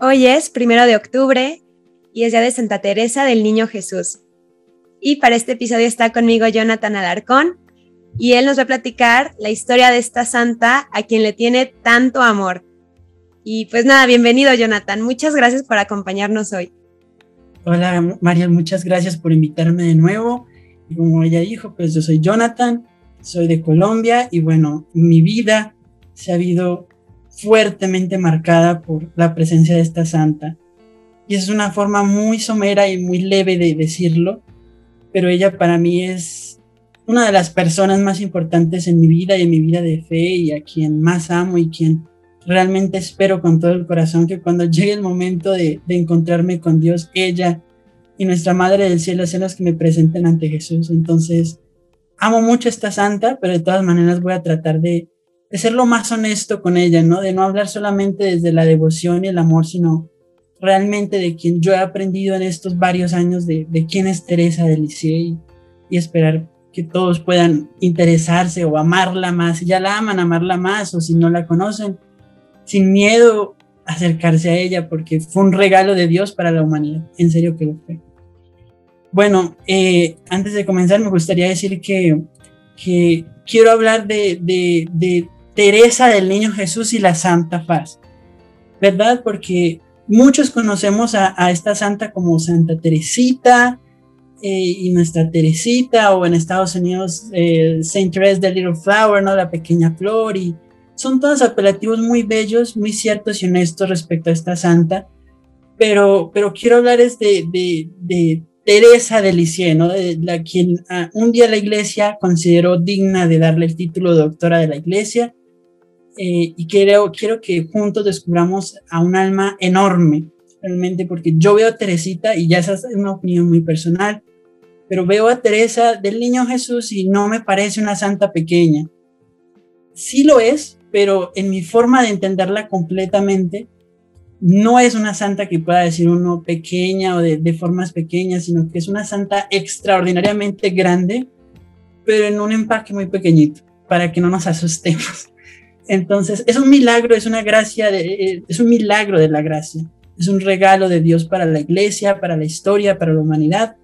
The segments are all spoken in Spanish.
Hoy es primero de octubre y es día de Santa Teresa del Niño Jesús. Y para este episodio está conmigo Jonathan Alarcón y él nos va a platicar la historia de esta santa a quien le tiene tanto amor. Y pues nada, bienvenido Jonathan, muchas gracias por acompañarnos hoy. Hola María, muchas gracias por invitarme de nuevo. Como ella dijo, pues yo soy Jonathan, soy de Colombia y bueno, mi vida se ha habido fuertemente marcada por la presencia de esta santa. Y es una forma muy somera y muy leve de decirlo, pero ella para mí es una de las personas más importantes en mi vida y en mi vida de fe y a quien más amo y quien realmente espero con todo el corazón que cuando llegue el momento de, encontrarme con Dios, ella y nuestra Madre del Cielo sean las que me presenten ante Jesús. Entonces, amo mucho a esta santa, pero de todas maneras voy a tratar de, de ser lo más honesto con ella, ¿no? De no hablar solamente desde la devoción y el amor, sino realmente de quien yo he aprendido en estos varios años de, de quién es Teresa de Lisieux y, esperar que todos puedan interesarse o amarla más, si ya la aman, amarla más, o si no la conocen, sin miedo acercarse a ella, porque fue un regalo de Dios para la humanidad, en serio que lo fue. Bueno, eh, antes de comenzar me gustaría decir que, que quiero hablar de, de, de Teresa del Niño Jesús y la Santa Paz, ¿verdad? Porque muchos conocemos a, esta santa como Santa Teresita eh, y nuestra Teresita, o en Estados Unidos eh, Saint Therese the Little Flower, ¿no? La pequeña flor, y son todos apelativos muy bellos, muy ciertos y honestos respecto a esta santa, pero, pero quiero hablar es de, de, de Teresa de Lisieux, ¿no? De la quien ah, un día la iglesia consideró digna de darle el título de doctora de la iglesia eh, y quiero, quiero que juntos descubramos a un alma enorme, realmente, porque yo veo a Teresita y ya esa es una opinión muy personal, pero veo a Teresa del Niño Jesús y no me parece una santa pequeña. Sí lo es, pero en mi forma de entenderla completamente, no es una santa que pueda decir uno pequeña o de, de formas pequeñas, sino que es una santa extraordinariamente grande, pero en un empaque muy pequeñito, para que no nos asustemos. Entonces, es un milagro, es una gracia, de, eh, es un milagro de la gracia. Es un regalo de Dios para la iglesia, para la historia, para la humanidad.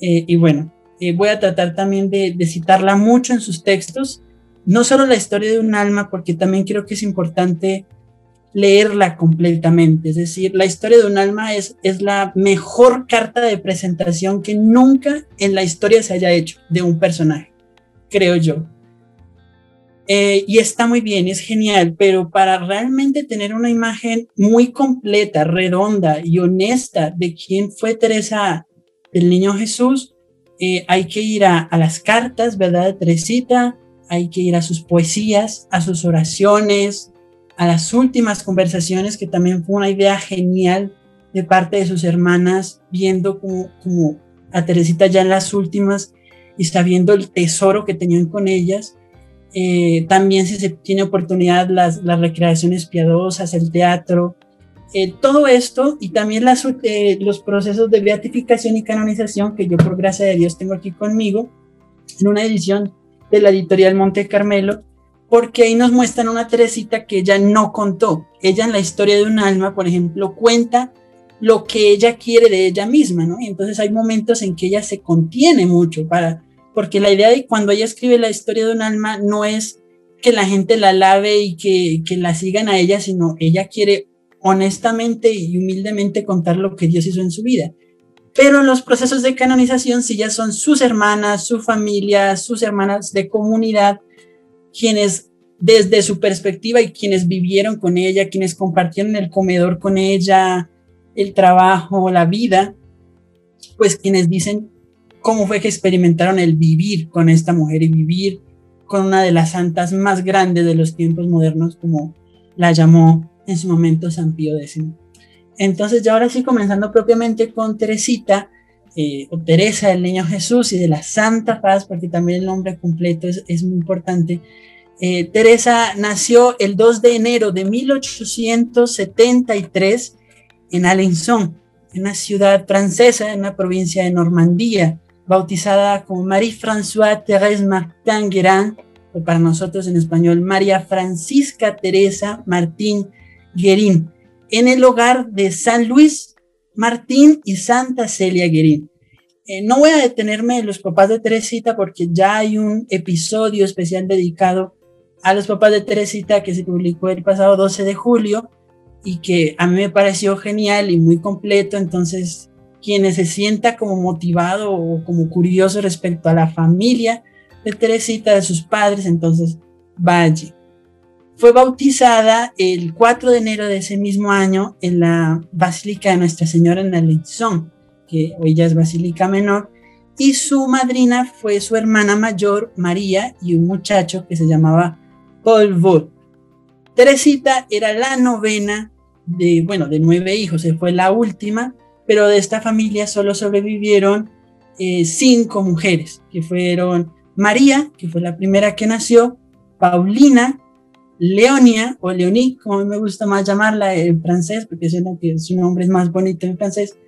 Eh, y bueno, eh, voy a tratar también de, de, citarla mucho en sus textos, no solo la historia de un alma, porque también creo que es importante leerla completamente. Es decir, la historia de un alma es, es la mejor carta de presentación que nunca en la historia se haya hecho de un personaje, creo yo. Eh, y está muy bien, es genial, pero para realmente tener una imagen muy completa, redonda y honesta de quién fue Teresa del Niño Jesús, eh, hay que ir a, a, las cartas, ¿verdad? De Teresita, hay que ir a sus poesías, a sus oraciones, a las últimas conversaciones, que también fue una idea genial de parte de sus hermanas, viendo como, como a Teresita ya en las últimas y sabiendo el tesoro que tenían con ellas eh, también si se tiene oportunidad las, las recreaciones piadosas, el teatro, eh, todo esto y también eh, los procesos de beatificación y canonización que yo por gracia de Dios tengo aquí conmigo en una edición de la editorial Monte Carmelo, porque ahí nos muestran una Teresita que ella no contó. Ella en la historia de un alma, por ejemplo, cuenta lo que ella quiere de ella misma, ¿no? Y entonces hay momentos en que ella se contiene mucho para porque la idea de cuando ella escribe la historia de un alma no es que la gente la lave y que, que la sigan a ella, sino ella quiere honestamente y humildemente contar lo que Dios hizo en su vida. Pero en los procesos de canonización, si ya son sus hermanas, su familia, sus hermanas de comunidad, quienes desde su perspectiva y quienes vivieron con ella, quienes compartieron el comedor con ella, el trabajo, la vida, pues quienes dicen, cómo fue que experimentaron el vivir con esta mujer y vivir con una de las santas más grandes de los tiempos modernos, como la llamó en su momento San Pío X. Entonces, ya ahora sí, comenzando propiamente con Teresita, eh, o Teresa del Niño Jesús y de la Santa Paz, porque también el nombre completo es, es muy importante. Eh, Teresa nació el 2 de enero de 1873 en Alençon, en una ciudad francesa, en una provincia de Normandía bautizada como Marie-Françoise Thérèse Martin Guérin, o para nosotros en español María Francisca Teresa Martín Guerín. en el hogar de San Luis Martín y Santa Celia Guerín. Eh, no voy a detenerme en los papás de Teresita porque ya hay un episodio especial dedicado a los papás de Teresita que se publicó el pasado 12 de julio y que a mí me pareció genial y muy completo. Entonces, quienes se sienta como motivado o como curioso respecto a la familia de Teresita, de sus padres, entonces vaya. Fue bautizada el 4 de enero de ese mismo año en la Basílica de Nuestra Señora en Alençon, que hoy ya es Basílica Menor, y su madrina fue su hermana mayor, María, y un muchacho que se llamaba Paul Vaux. Teresita era la novena de, bueno, de nueve hijos, fue la última, pero de esta familia solo sobrevivieron eh, cinco mujeres, que fueron María, que fue la primera que nació, Paulina, Leonia o Leonie, como me gusta más llamarla en francés, porque siento que su nombre es más bonito en francés,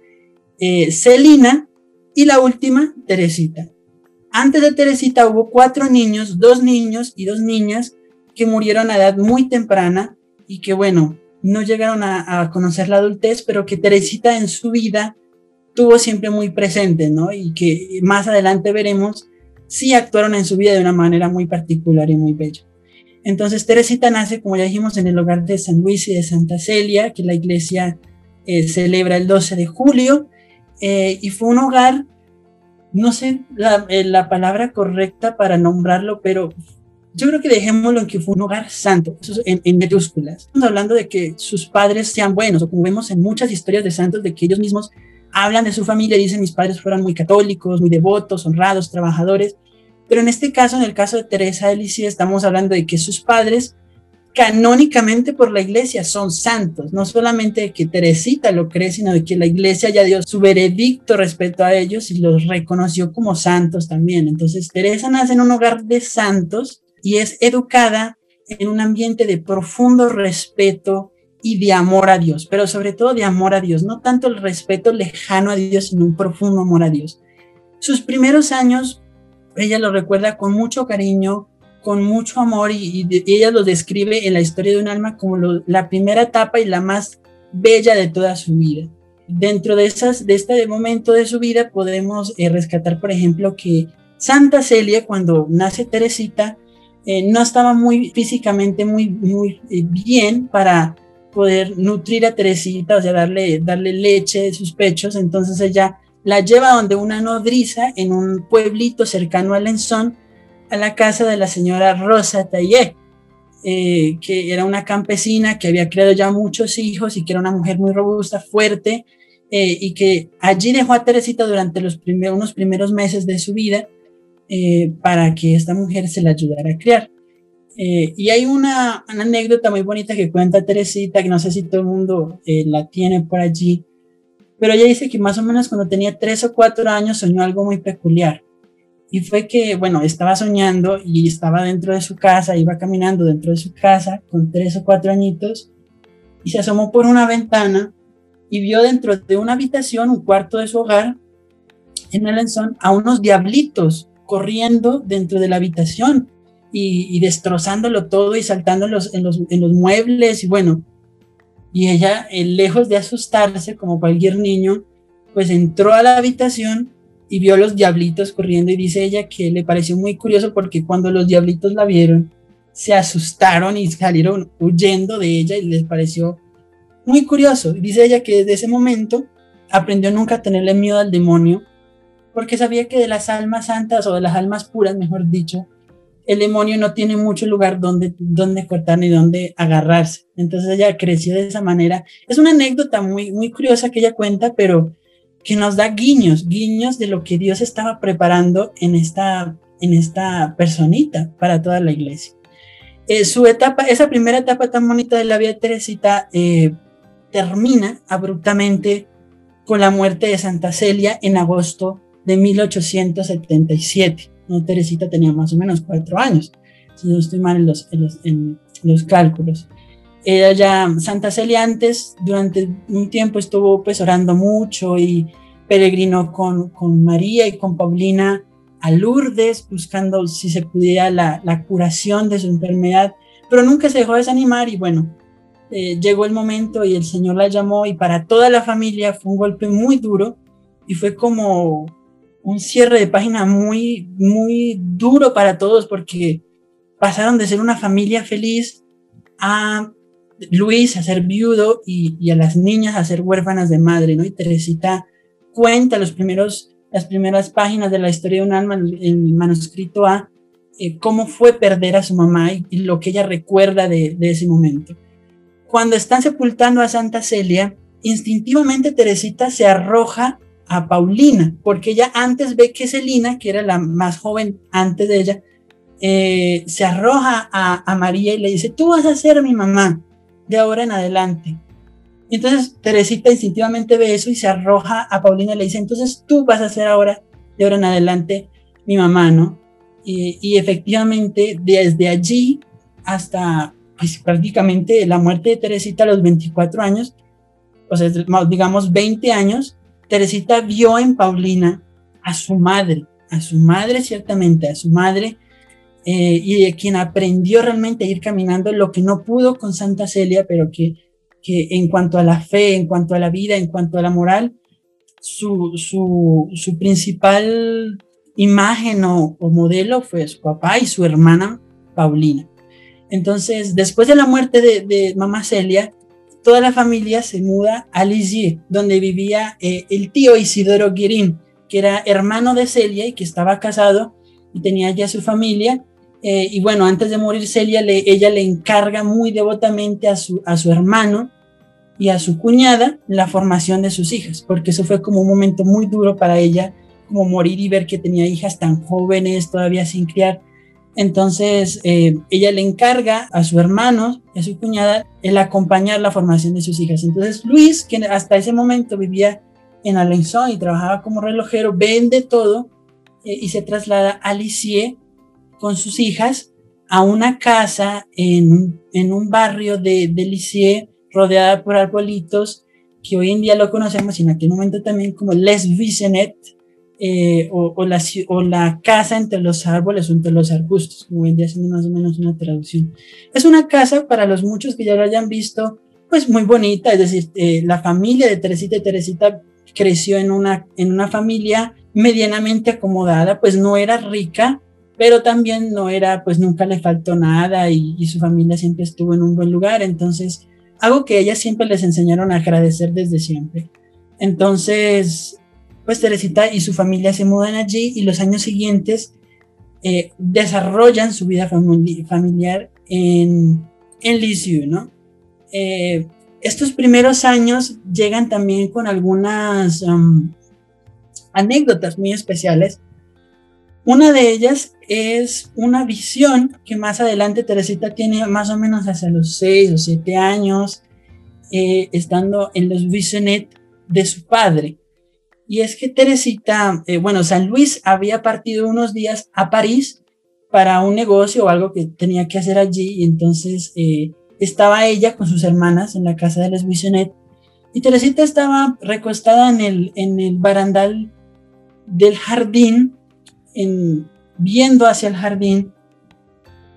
eh, Celina y la última, Teresita. Antes de Teresita hubo cuatro niños, dos niños y dos niñas que murieron a edad muy temprana y que, bueno, no llegaron a, conocer la adultez, pero que Teresita en su vida tuvo siempre muy presente, ¿no? Y que más adelante veremos si actuaron en su vida de una manera muy particular y muy bella. Entonces Teresita nace, como ya dijimos, en el hogar de San Luis y de Santa Celia, que la iglesia eh, celebra el 12 de julio, eh, y fue un hogar, no sé la, eh, la palabra correcta para nombrarlo, pero yo creo que dejémoslo en que fue un hogar santo, eso en, en, mayúsculas. Estamos hablando de que sus padres sean buenos, o como vemos en muchas historias de santos, de que ellos mismos hablan de su familia dicen mis padres fueron muy católicos, muy devotos, honrados, trabajadores. Pero en este caso, en el caso de Teresa de Lisieux, estamos hablando de que sus padres canónicamente por la iglesia son santos, no solamente de que Teresita lo cree, sino de que la iglesia ya dio su veredicto respecto a ellos y los reconoció como santos también. Entonces Teresa nace en un hogar de santos y es educada en un ambiente de profundo respeto y de amor a Dios, pero sobre todo de amor a Dios, no tanto el respeto lejano a Dios, sino un profundo amor a Dios. Sus primeros años, ella lo recuerda con mucho cariño, con mucho amor y, ella lo describe en la historia de un alma como la primera etapa y la más bella de toda su vida. Dentro de, esas, de este momento de su vida podemos eh, rescatar, por ejemplo, que Santa Celia, cuando nace Teresita, eh, no estaba muy físicamente muy, muy eh, bien para poder nutrir a Teresita, o sea, darle, darle leche de sus pechos. Entonces ella la lleva donde una nodriza en un pueblito cercano a Lenzón, a la casa de la señora Rosa Taillé, eh, que era una campesina que había creado ya muchos hijos y que era una mujer muy robusta, fuerte, y que allí dejó a Teresita durante los primeros, unos primeros meses de su vida eh, para que esta mujer se la ayudara a criar. Eh, y hay una, anécdota muy bonita que cuenta Teresita, que no sé si todo el mundo eh, la tiene por allí, pero ella dice que más o menos cuando tenía tres o cuatro años soñó algo muy peculiar. Y fue que, bueno, estaba soñando y estaba dentro de su casa, iba caminando dentro de su casa con tres o cuatro añitos y se asomó por una ventana y vio dentro de una habitación, un cuarto de su hogar, en el enzón, a unos diablitos corriendo dentro de la habitación y, destrozándolo todo y saltando en los, en los, muebles y bueno, y ella, eh, lejos de asustarse como cualquier niño, pues entró a la habitación y vio los diablitos corriendo y dice ella que le pareció muy curioso porque cuando los diablitos la vieron, se asustaron y salieron huyendo de ella y les pareció muy curioso. Dice ella que desde ese momento aprendió nunca a tenerle miedo al demonio porque sabía que de las almas santas o de las almas puras, mejor dicho, el demonio no tiene mucho lugar donde, donde cortar ni donde agarrarse. Entonces ella creció de esa manera. Es una anécdota muy, muy curiosa que ella cuenta, pero que nos da guiños, guiños de lo que Dios estaba preparando en esta, en esta personita para toda la iglesia. Eh, su etapa, esa primera etapa tan bonita de la vida de Teresita eh, termina abruptamente con la muerte de Santa Celia en agosto de 1877. ¿no? Teresita tenía más o menos cuatro años, si no estoy mal en los, en los, cálculos. Ella ya, Santa Celia antes, durante un tiempo estuvo pues orando mucho y peregrinó con, con María y con Paulina a Lourdes, buscando si se pudiera la, la, curación de su enfermedad, pero nunca se dejó desanimar y bueno, eh, llegó el momento y el Señor la llamó y para toda la familia fue un golpe muy duro y fue como un cierre de página muy, muy duro para todos porque pasaron de ser una familia feliz a Luis a ser viudo y, a las niñas a ser huérfanas de madre, ¿no? Y Teresita cuenta los primeros, las primeras páginas de la historia de un alma, en manuscrito A, eh, cómo fue perder a su mamá y, lo que ella recuerda de, de, ese momento. Cuando están sepultando a Santa Celia, instintivamente Teresita se arroja a Paulina, porque ella antes ve que Celina, que era la más joven antes de ella, eh, se arroja a, María y le dice, tú vas a ser mi mamá de ahora en adelante. Entonces Teresita instintivamente ve eso y se arroja a Paulina y le dice, entonces tú vas a ser ahora de ahora en adelante mi mamá, ¿no? Y, efectivamente desde allí hasta pues, prácticamente la muerte de Teresita a los 24 años, o sea, digamos 20 años, Teresita vio en Paulina a su madre, a su madre ciertamente, a su madre, eh, y de quien aprendió realmente a ir caminando lo que no pudo con Santa Celia, pero que, en cuanto a la fe, en cuanto a la vida, en cuanto a la moral, su, su, principal imagen o, modelo fue su papá y su hermana Paulina. Entonces, después de la muerte de mamá Celia, toda la familia se muda a Lisieux, donde vivía eh, el tío Isidoro Guirín, que era hermano de Celia y que estaba casado y tenía ya su familia. Eh, y bueno, antes de morir Celia, le, ella le encarga muy devotamente a su, a su hermano y a su cuñada la formación de sus hijas, porque eso fue como un momento muy duro para ella, como morir y ver que tenía hijas tan jóvenes, todavía sin criar. Entonces, eh, ella le encarga a su hermano, a su cuñada, el acompañar la formación de sus hijas. Entonces, Luis, que hasta ese momento vivía en Alençon y trabajaba como relojero, vende todo eh, y se traslada a Lisieux con sus hijas a una casa en, en un barrio de, de Lisieux rodeada por arbolitos que hoy en día lo conocemos y en aquel momento también como Les Vicenet, eh, o, la, o, la, casa entre los árboles o entre los arbustos, como vendría siendo más o menos una traducción. Es una casa, para los muchos que ya lo hayan visto, pues muy bonita, es decir, eh, la familia de Teresita y Teresita creció en una, en una familia medianamente acomodada, pues no era rica, pero también no era, pues nunca le faltó nada y, y su familia siempre estuvo en un buen lugar, entonces algo que ellas siempre les enseñaron a agradecer desde siempre. Entonces, pues Teresita y su familia se mudan allí y los años siguientes eh, desarrollan su vida familiar en, en Lisieux, ¿no? Eh, estos primeros años llegan también con algunas um, anécdotas muy especiales. Una de ellas es una visión que más adelante Teresita tiene más o menos hacia los seis o siete años, eh, estando en los Visionet de su padre. Y es que Teresita, eh, bueno, San Luis había partido unos días a París para un negocio o algo que tenía que hacer allí, y entonces eh, estaba ella con sus hermanas en la casa de Les Buissonet, y Teresita estaba recostada en el, en el barandal del jardín, en, viendo hacia el jardín,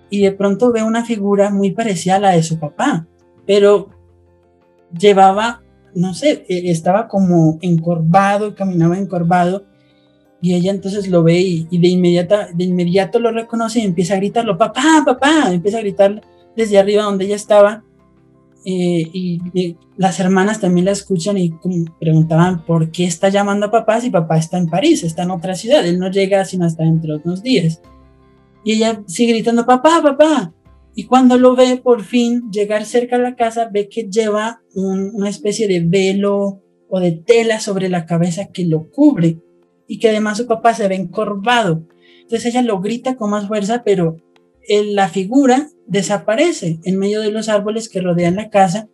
y de pronto ve una figura muy parecida a la de su papá, pero llevaba no sé, e, estaba como encorvado, caminaba encorvado, y ella entonces lo ve y, de, inmediata, de inmediato lo reconoce y empieza a gritarlo, papá, papá, empieza a gritar desde arriba donde ella estaba, eh, y, las hermanas también la escuchan y preguntaban por qué está llamando a papá si papá está en París, está en otra ciudad, él no llega sino hasta dentro de unos días. Y ella sigue gritando, papá, papá, y cuando lo ve por fin llegar cerca a la casa, ve que lleva una especie de velo o de tela sobre la cabeza que lo cubre y que además su papá se ve encorvado. Entonces ella lo grita con más fuerza, pero la figura desaparece en medio de los árboles que rodean la casa.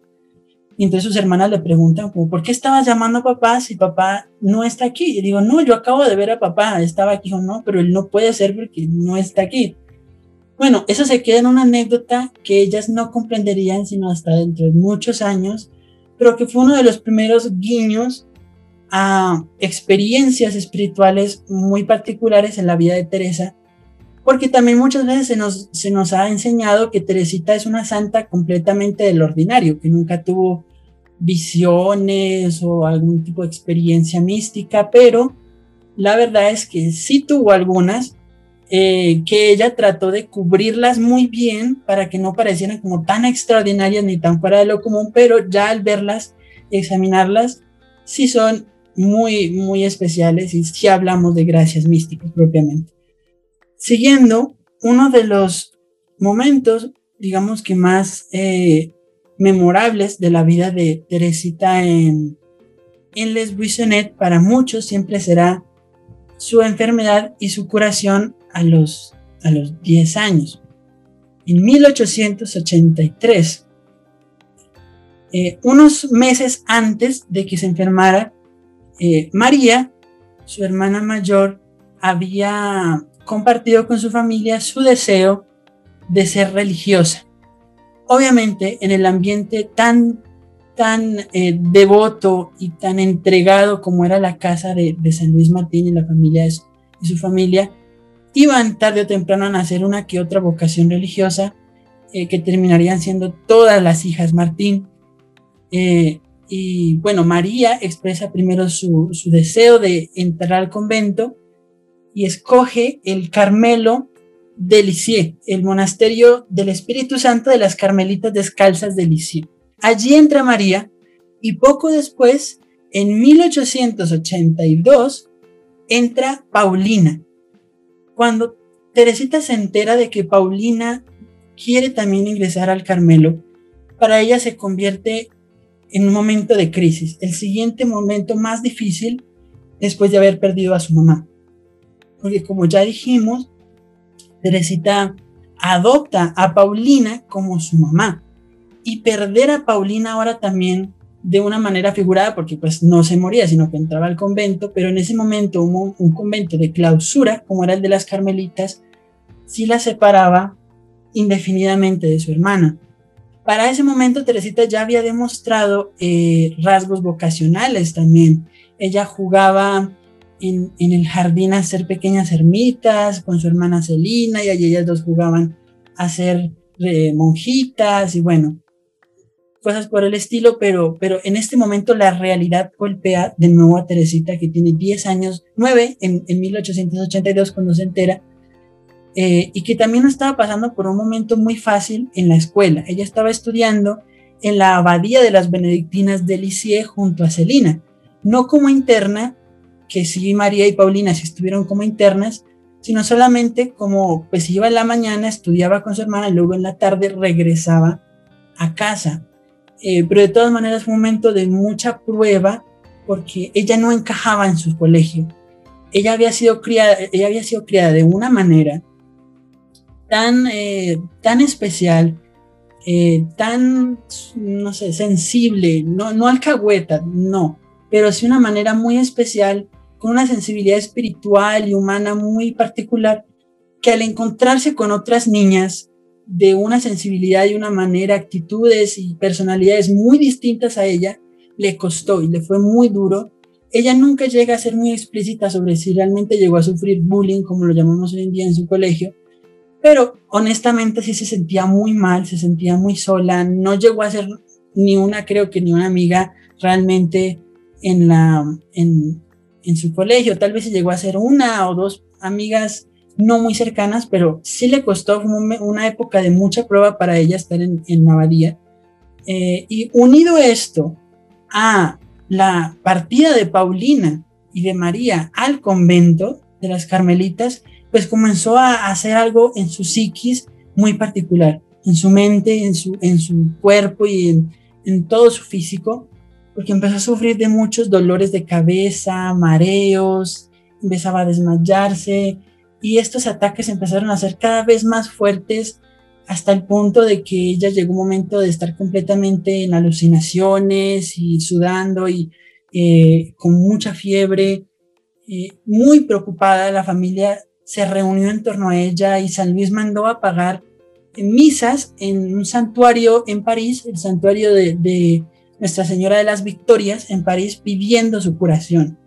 Y entonces sus hermanas le preguntan, ¿por qué estabas llamando a papá si papá no está aquí? Y digo, no, yo acabo de ver a papá, estaba aquí o no, pero él no puede ser porque no está aquí. Bueno, eso se queda en una anécdota que ellas no comprenderían sino hasta dentro de muchos años, pero que fue uno de los primeros guiños a experiencias espirituales muy particulares en la vida de Teresa porque también muchas veces se nos, se nos ha enseñado que Teresita es una santa completamente del ordinario, que nunca tuvo visiones o algún tipo de experiencia mística, pero la verdad es que sí tuvo algunas, eh, que ella trató de cubrirlas muy bien para que no parecieran como tan extraordinarias ni tan fuera de lo común, pero ya al verlas, examinarlas, sí son muy, muy especiales y sí hablamos de gracias místicas propiamente. Siguiendo, uno de los momentos, digamos que más eh, memorables de la vida de Teresita en, en Les Buissonnet, para muchos siempre será su enfermedad y su curación a los, a los 10 años. En 1883, eh, unos meses antes de que se enfermara, eh, María, su hermana mayor, había compartido con su familia su deseo de ser religiosa. Obviamente, en el ambiente tan, tan eh, devoto y tan entregado como era la casa de, San Luis Martín y la familia y su familia, iban tarde o temprano a nacer una que otra vocación religiosa eh, que terminarían siendo todas las hijas Martín. Eh, y bueno, María expresa primero su, su deseo de entrar al convento y escoge el Carmelo de Lisieux, el monasterio del Espíritu Santo de las Carmelitas Descalzas de Lisieux. Allí entra María y poco después, en 1882, entra Paulina. Cuando Teresita se entera de que Paulina quiere también ingresar al Carmelo, para ella se convierte en un momento de crisis, el siguiente momento más difícil después de haber perdido a su mamá. Porque como ya dijimos, Teresita adopta a Paulina como su mamá. Y perder a Paulina ahora también de una manera figurada, porque pues no se moría, sino que entraba al convento, pero en ese momento hubo un convento de clausura, como era el de las Carmelitas, sí la separaba indefinidamente de su hermana. Para ese momento Teresita ya había demostrado eh, rasgos vocacionales también. Ella jugaba en, el jardín a hacer pequeñas ermitas con su hermana Celina y allí ellas dos jugaban a ser eh, monjitas y bueno, cosas por el estilo, pero, pero en este momento la realidad golpea de nuevo a Teresita que tiene 10 años, 9 en, en 1882 cuando se entera, eh, y que también estaba pasando por un momento muy fácil en la escuela. Ella estaba estudiando en la abadía de las benedictinas de Lisieux junto a Celina, no como interna, que sí María y Paulina sí estuvieron como internas, sino solamente como pues iba en la mañana, estudiaba con su hermana luego en la tarde regresaba a casa. Eh, pero de todas maneras fue un momento de mucha prueba porque ella no encajaba en su colegio. Ella había sido criada, ella había sido criada de una manera tan, eh, tan especial, eh, tan, no sé, sensible, no, no alcahueta, no, pero sí una manera muy especial con una sensibilidad espiritual y humana muy particular, que al encontrarse con otras niñas de una sensibilidad y una manera, actitudes y personalidades muy distintas a ella, le costó y le fue muy duro. Ella nunca llega a ser muy explícita sobre si realmente llegó a sufrir bullying, como lo llamamos hoy en día en su colegio, pero honestamente sí se sentía muy mal, se sentía muy sola, no llegó a ser ni una, creo que ni una amiga realmente en la, en, en su colegio. Tal vez llegó a ser una o dos amigas no muy cercanas, pero sí le costó una época de mucha prueba para ella estar en, en Abadía. Eh, y unido esto a la partida de Paulina y de María al convento de las Carmelitas, pues comenzó a hacer algo en su psiquis muy particular, en su mente, en su, en su cuerpo y en, en todo su físico, porque empezó a sufrir de muchos dolores de cabeza, mareos, empezaba a desmayarse y estos ataques empezaron a ser cada vez más fuertes hasta el punto de que ella llegó un momento de estar completamente en alucinaciones y sudando y eh, con mucha fiebre, eh, muy preocupada, la familia se reunió en torno a ella y San Luis mandó a pagar misas en un santuario en París, el santuario de nuestra Señora de las Victorias en París pidiendo su curación.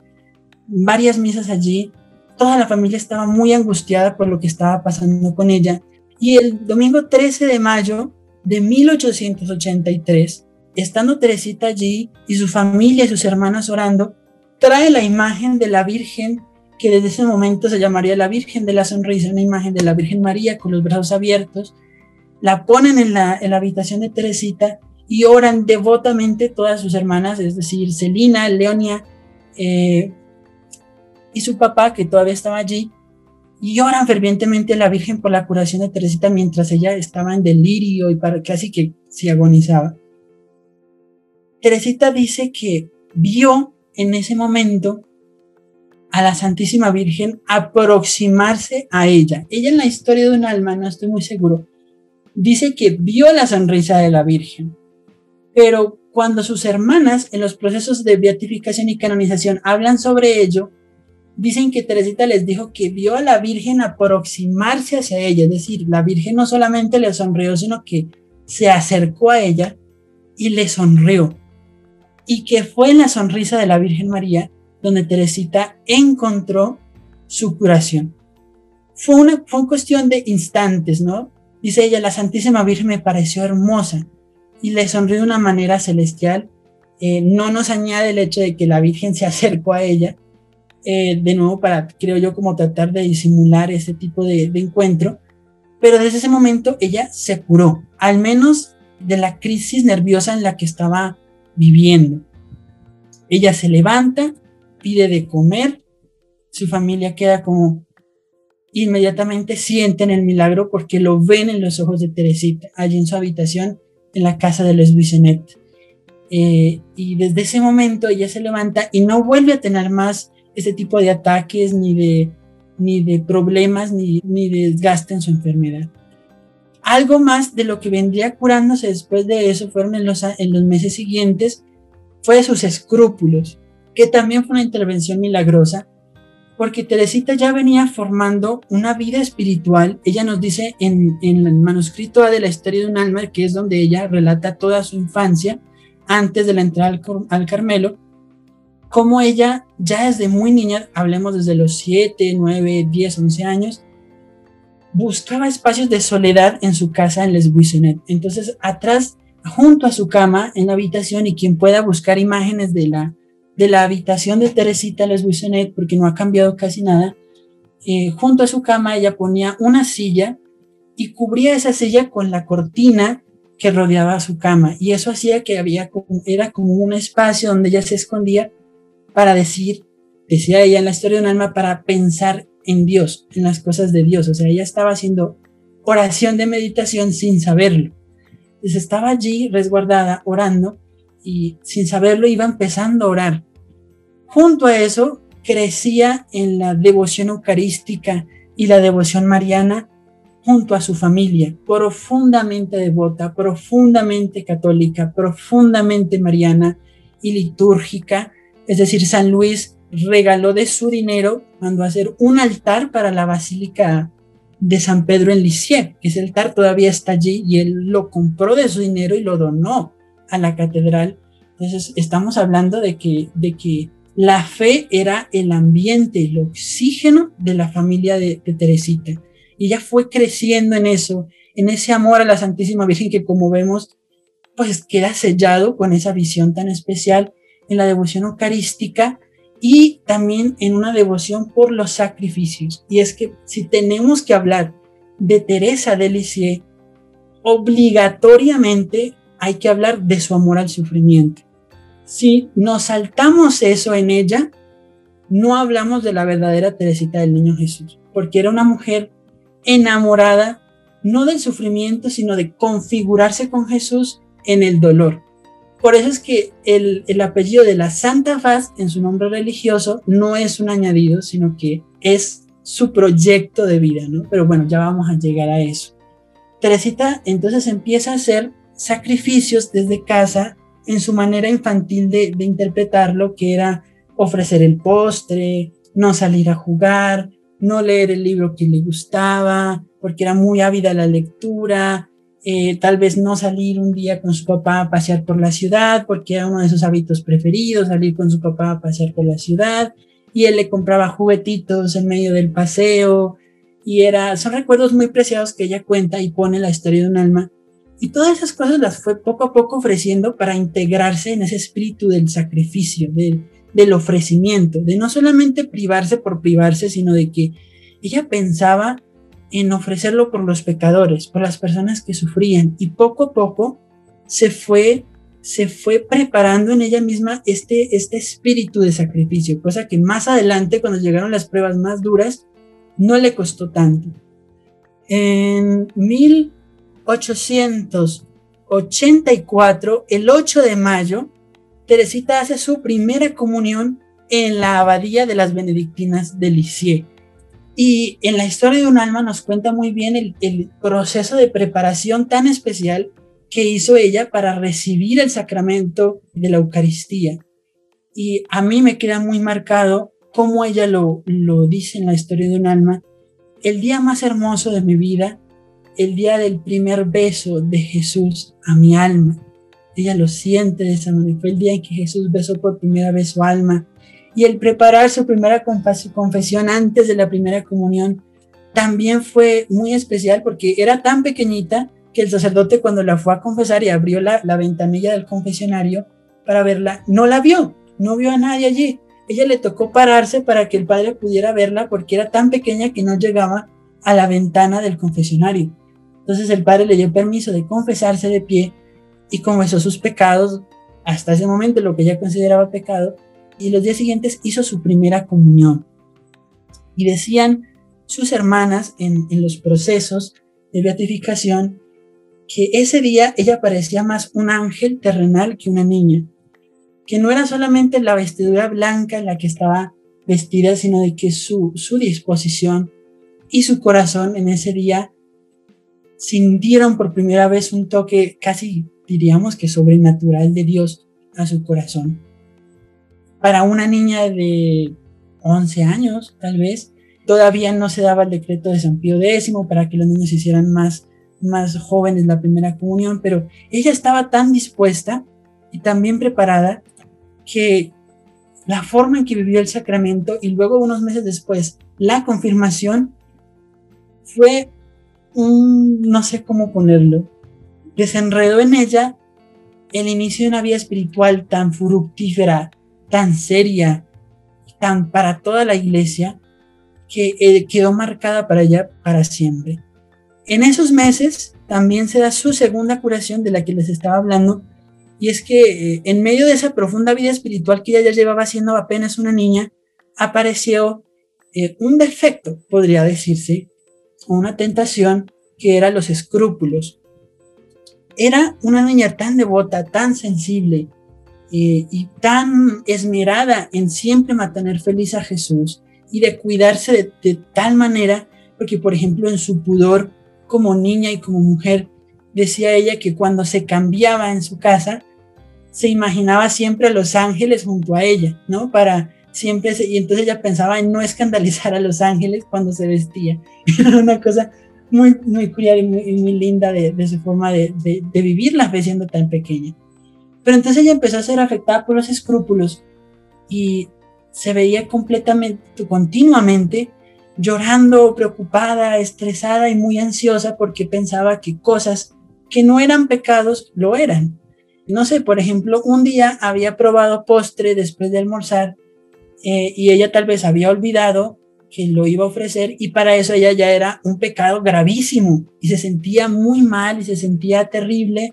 Varias misas allí toda la familia estaba muy angustiada por lo que estaba pasando con ella. Y el domingo 13 de mayo de 1883, estando Teresita allí y su familia y sus hermanas orando, trae la imagen de la Virgen que desde ese momento se llamaría la Virgen de la Sonrisa, una imagen de la Virgen María con los brazos abiertos, la ponen en la, en la habitación de Teresita y oran devotamente todas sus hermanas, es decir, Celina, Leonia eh, y su papá, que todavía estaba allí, y oran fervientemente a la Virgen por la curación de Teresita mientras ella estaba en delirio y para, casi que se agonizaba. Teresita dice que vio en ese momento a la Santísima Virgen aproximarse a ella. Ella en la historia de un alma, no estoy muy seguro, dice que vio la sonrisa de la Virgen, pero cuando sus hermanas en los procesos de beatificación y canonización hablan sobre ello, dicen que Teresita les dijo que vio a la Virgen aproximarse hacia ella, es decir, la Virgen no solamente le sonrió, sino que se acercó a ella y le sonrió. Y que fue en la sonrisa de la Virgen María donde Teresita encontró su curación. Fue una, fue cuestión de instantes, ¿no? Dice ella, la Santísima Virgen me pareció hermosa y le sonrió de una manera celestial. Eh, no nos añade el hecho de que la Virgen se acercó a ella, eh, de nuevo para, creo yo, como tratar de disimular ese tipo de, encuentro, pero desde ese momento ella se curó, al menos de la crisis nerviosa en la que estaba viviendo. Ella se levanta, pide de comer, su familia queda como inmediatamente sienten el milagro porque lo ven en los ojos de Teresita, allí en su habitación, en la casa de Les Buissonet. Eh, y desde ese momento ella se levanta y no vuelve a tener más ese tipo de ataques, ni de, ni de problemas, ni, ni de desgaste en su enfermedad. Algo más de lo que vendría curándose después de eso fueron en los, en los meses siguientes, fue sus escrúpulos que también fue una intervención milagrosa, porque Teresita ya venía formando una vida espiritual. Ella nos dice en, el manuscrito A de la historia de un alma, que es donde ella relata toda su infancia antes de la entrada al, al Carmelo, cómo ella ya desde muy niña, hablemos desde los 7, 9, 10, 11 años, buscaba espacios de soledad en su casa en Les Buissonnet. Entonces, atrás, junto a su cama, en la habitación, y quien pueda buscar imágenes de la, de la habitación de Teresita Les Buissonnet, porque no ha cambiado casi nada, eh, junto a su cama ella ponía una silla y cubría esa silla con la cortina que rodeaba su cama. Y eso hacía que había era como un espacio donde ella se escondía para decir, decía ella en la historia de un alma, para pensar en Dios, en las cosas de Dios. O sea, ella estaba haciendo oración de meditación sin saberlo. Entonces estaba allí resguardada, orando, y sin saberlo iba empezando a orar. Junto a eso, crecía en la devoción eucarística y la devoción mariana junto a su familia, profundamente devota, profundamente católica, profundamente mariana y litúrgica. Es decir, San Luis regaló de su dinero, mandó a hacer un altar para la Basílica de San Pedro en Lisieux, ese altar todavía está allí y él lo compró de su dinero y lo donó a la catedral. Entonces, estamos hablando de que, de que la fe era el ambiente, el oxígeno de la familia de, Teresita. Y ella fue creciendo en eso, en ese amor a la Santísima Virgen que como vemos, pues queda sellado con esa visión tan especial en la devoción eucarística y también en una devoción por los sacrificios. Y es que si tenemos que hablar de Teresa de Lisieux, obligatoriamente hay que hablar de su amor al sufrimiento. Si nos saltamos eso en ella, no hablamos de la verdadera Teresita del Niño Jesús, porque era una mujer enamorada no del sufrimiento, sino de configurarse con Jesús en el dolor. Por eso es que el, el, apellido de la Santa Faz en su nombre religioso no es un añadido, sino que es su proyecto de vida, ¿no? Pero bueno, ya vamos a llegar a eso. Teresita entonces empieza a hacer sacrificios desde casa en su manera infantil de, interpretarlo, que era ofrecer el postre, no salir a jugar, no leer el libro que le gustaba, porque era muy ávida la lectura, eh, tal vez no salir un día con su papá a pasear por la ciudad, porque era uno de sus hábitos preferidos, salir con su papá a pasear por la ciudad, y él le compraba juguetitos en medio del paseo y era, son recuerdos muy preciados que ella cuenta y pone la historia de un alma y todas esas cosas las fue poco a poco ofreciendo para integrarse en ese espíritu del sacrificio, del, del ofrecimiento, de no solamente privarse por privarse, sino de que ella pensaba en ofrecerlo por los pecadores, por las personas que sufrían y poco a poco se fue se fue preparando en ella misma este, este espíritu de sacrificio, cosa que más adelante, cuando llegaron las pruebas más duras, no le costó tanto. En 1884, el 8 de mayo, Teresita hace su primera comunión en la abadía de las benedictinas de Lisieux. Y en la historia de un alma nos cuenta muy bien el, proceso de preparación tan especial que hizo ella para recibir el sacramento de la Eucaristía. Y a mí me queda muy marcado cómo ella lo, lo dice en la historia de un alma. El día más hermoso de mi vida, el día del primer beso de Jesús a mi alma. Ella lo siente de esa manera. Fue el día en que Jesús besó por primera vez su alma. Y el preparar su primera confesión antes de la primera comunión también fue muy especial porque era tan pequeñita que el sacerdote cuando la fue a confesar y abrió la, ventanilla del confesionario para verla, no la vio, no vio a nadie allí. Ella le tocó pararse para que el padre pudiera verla porque era tan pequeña que no llegaba a la ventana del confesionario. Entonces el padre le dio permiso de confesarse de pie y confesó sus pecados, hasta ese momento lo que ella consideraba pecado, y los días siguientes hizo su primera comunión. Y decían sus hermanas en, los procesos de beatificación que ese día ella parecía más un ángel terrenal que una niña, que no era solamente la vestidura blanca en la que estaba vestida, sino de que su, su disposición y su corazón en ese día sintieron por primera vez un toque casi diríamos que sobrenatural de Dios a su corazón. Para una niña de 11 años, tal vez, todavía no se daba el decreto de San Pío X para que los niños se hicieran más más jóvenes la primera comunión, pero ella estaba tan dispuesta y tan bien preparada que la forma en que vivió el sacramento y luego unos meses después la confirmación fue un, no sé cómo ponerlo, desenredó en ella el inicio de una vida espiritual tan fructífera, tan seria, tan para toda la iglesia, que eh, quedó marcada para ella para siempre. En esos meses también se da su segunda curación de la que les estaba hablando, y es que eh, en medio de esa profunda vida espiritual que ella ya llevaba siendo apenas una niña, apareció eh, un defecto, podría decirse, una tentación que era los escrúpulos. Era una niña tan devota, tan sensible eh, y tan esmerada en siempre mantener feliz a Jesús y de cuidarse de tal manera, porque por ejemplo en su pudor como niña y como mujer, decía ella que cuando se cambiaba en su casa, se imaginaba siempre a los ángeles junto a ella, ¿no? Para siempre, y entonces ella pensaba en no escandalizar a los ángeles cuando se vestía. Era una cosa muy, muy curiosa y muy, linda de, su forma de, de, de vivir la fe siendo tan pequeña. Pero entonces ella empezó a ser afectada por los escrúpulos y se veía completamente, continuamente llorando, preocupada, estresada y muy ansiosa porque pensaba que cosas que no eran pecados lo eran. No sé, por ejemplo, un día había probado postre después de almorzar eh, y ella tal vez había olvidado que lo iba a ofrecer y para eso ella ya era un pecado gravísimo y se sentía muy mal y se sentía terrible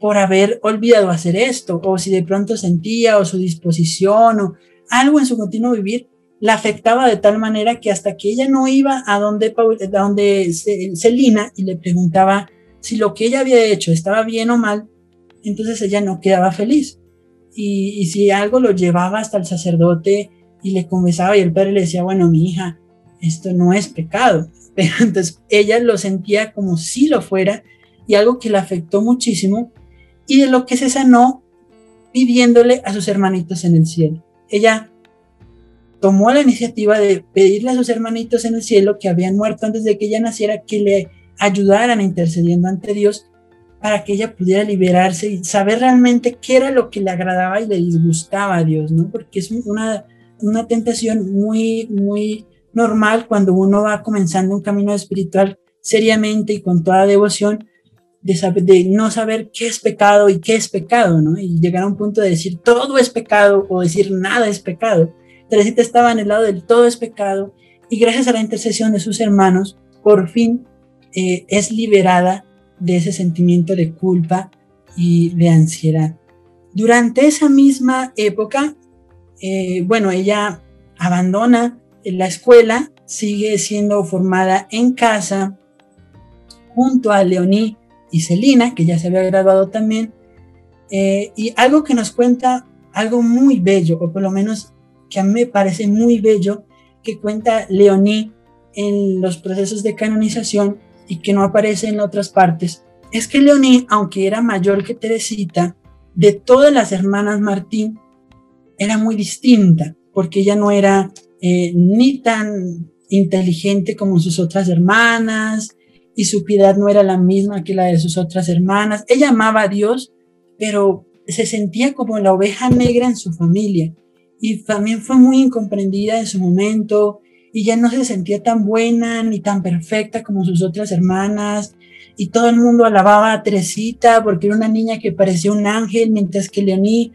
por haber olvidado hacer esto o si de pronto sentía o su disposición o algo en su continuo vivir la afectaba de tal manera que hasta que ella no iba a donde, a donde Celina y le preguntaba si lo que ella había hecho estaba bien o mal, entonces ella no quedaba feliz. Y, si algo lo llevaba hasta el sacerdote y le confesaba y el padre le decía, bueno, mi hija, esto no es pecado. Pero entonces ella lo sentía como si lo fuera y algo que la afectó muchísimo y de lo que se sanó pidiéndole a sus hermanitos en el cielo. Ella tomó la iniciativa de pedirle a sus hermanitos en el cielo que habían muerto antes de que ella naciera que le ayudaran intercediendo ante Dios para que ella pudiera liberarse y saber realmente qué era lo que le agradaba y le disgustaba a Dios, ¿no? Porque es una una tentación muy, muy normal cuando uno va comenzando un camino espiritual seriamente y con toda devoción, de, no saber qué es pecado y qué es pecado, ¿no? Y llegar a un punto de decir todo es pecado o decir nada es pecado. Teresita estaba en el lado del todo es pecado y gracias a la intercesión de sus hermanos, por fin eh, es liberada de ese sentimiento de culpa y de ansiedad. Durante esa misma época, eh, bueno, ella abandona la escuela, sigue siendo formada en casa junto a Leoní y Celina, que ya se había graduado también, eh, y algo que nos cuenta algo muy bello, o por lo menos que a mí me parece muy bello, que cuenta Leoní en los procesos de canonización y que no aparece en otras partes, es que Leoní, aunque era mayor que Teresita, de todas las hermanas Martín, era muy distinta, porque ella no era eh, ni tan inteligente como sus otras hermanas, y su piedad no era la misma que la de sus otras hermanas. Ella amaba a Dios, pero se sentía como la oveja negra en su familia. Y también fue muy incomprendida en su momento y ya no se sentía tan buena ni tan perfecta como sus otras hermanas. Y todo el mundo alababa a Teresita porque era una niña que parecía un ángel mientras que Leoní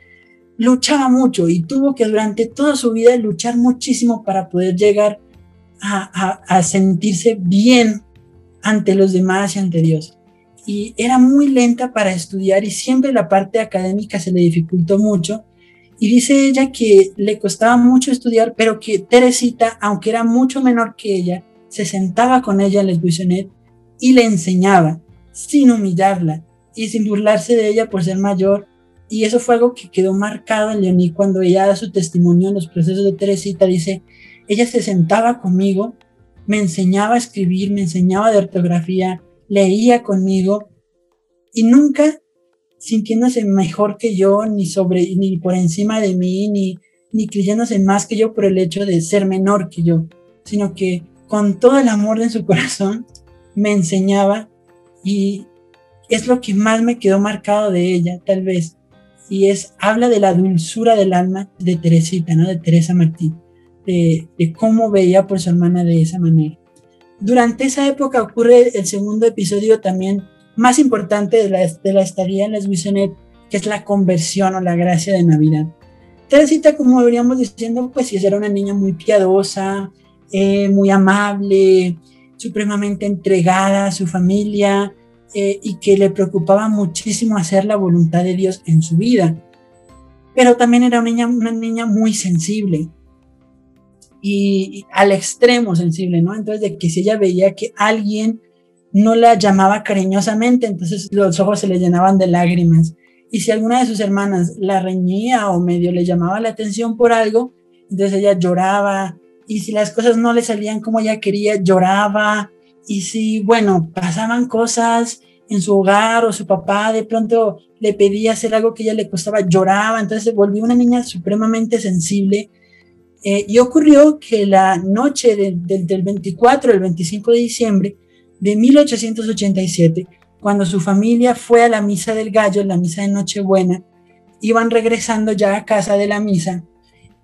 luchaba mucho y tuvo que durante toda su vida luchar muchísimo para poder llegar a, a sentirse bien ante los demás y ante Dios. Y era muy lenta para estudiar y siempre la parte académica se le dificultó mucho. Y dice ella que le costaba mucho estudiar, pero que Teresita, aunque era mucho menor que ella, se sentaba con ella en el buissonet y le enseñaba, sin humillarla y sin burlarse de ella por ser mayor. Y eso fue algo que quedó marcado en Leoní cuando ella da su testimonio en los procesos de Teresita. Dice, ella se sentaba conmigo me enseñaba a escribir, me enseñaba de ortografía, leía conmigo y nunca sintiéndose mejor que yo, ni sobre, ni por encima de mí, ni, creyéndose más que yo por el hecho de ser menor que yo, sino que con todo el amor de su corazón me enseñaba y es lo que más me quedó marcado de ella, tal vez. Y es, habla de la dulzura del alma de Teresita, ¿no? De Teresa Martín de, cómo veía por su hermana de esa manera. Durante esa época ocurre el segundo episodio también más importante de la, de la estadía en Les Buissonet, que es la conversión o la gracia de Navidad. Teresita, como veríamos diciendo, pues sí, era una niña muy piadosa, eh, muy amable, supremamente entregada a su familia eh, y que le preocupaba muchísimo hacer la voluntad de Dios en su vida. Pero también era una niña, una niña muy sensible, y, al extremo sensible, ¿no? Entonces, de que si ella veía que alguien no la llamaba cariñosamente, entonces los ojos se le llenaban de lágrimas. Y si alguna de sus hermanas la reñía o medio le llamaba la atención por algo, entonces ella lloraba. Y si las cosas no le salían como ella quería, lloraba. Y si, bueno, pasaban cosas en su hogar o su papá de pronto le pedía hacer algo que ella le costaba, lloraba. Entonces se volvió una niña supremamente sensible eh, y ocurrió que la noche del 24 al 25 de diciembre de 1887, cuando su familia fue a la misa del gallo, la misa de Nochebuena, iban regresando ya a casa de la misa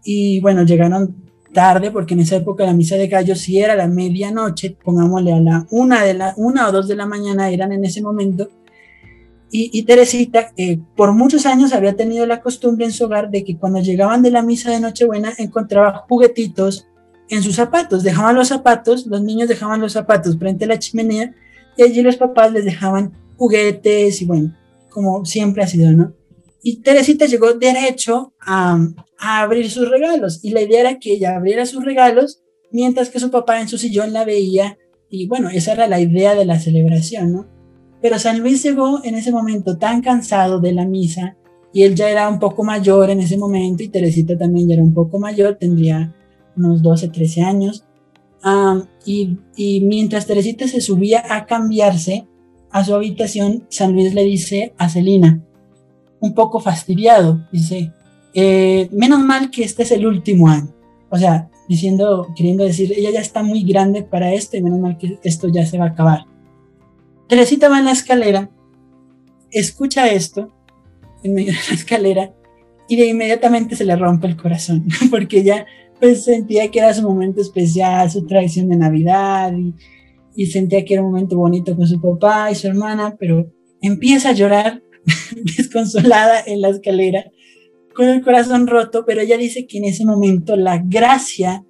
y bueno, llegaron tarde porque en esa época la misa de gallo sí era la medianoche, pongámosle a la una, de la, una o dos de la mañana eran en ese momento y, Teresita, eh, por muchos años había tenido la costumbre en su hogar de que cuando llegaban de la misa de Nochebuena encontraba juguetitos en sus zapatos. Dejaban los zapatos, los niños dejaban los zapatos frente a la chimenea y allí los papás les dejaban juguetes y bueno, como siempre ha sido, ¿no? Y Teresita llegó derecho a, a abrir sus regalos y la idea era que ella abriera sus regalos mientras que su papá en su sillón la veía y bueno, esa era la idea de la celebración, ¿no? Pero San Luis llegó en ese momento tan cansado de la misa y él ya era un poco mayor en ese momento y Teresita también ya era un poco mayor, tendría unos 12, 13 años. y, mientras Teresita se subía a cambiarse a su habitación, San Luis le dice a Celina, un poco fastidiado, dice, eh, menos mal que este es el último año. O sea, diciendo, queriendo decir, ella ya está muy grande para esto y menos mal que esto ya se va a acabar. Teresita va en la escalera, escucha esto en medio de la escalera y de inmediatamente se le rompe el corazón, porque ella pues sentía que era su momento especial, su tradición de Navidad y, y sentía que era un momento bonito con su papá y su hermana, pero empieza a llorar desconsolada en la escalera con el corazón roto, pero ella dice que en ese momento la gracia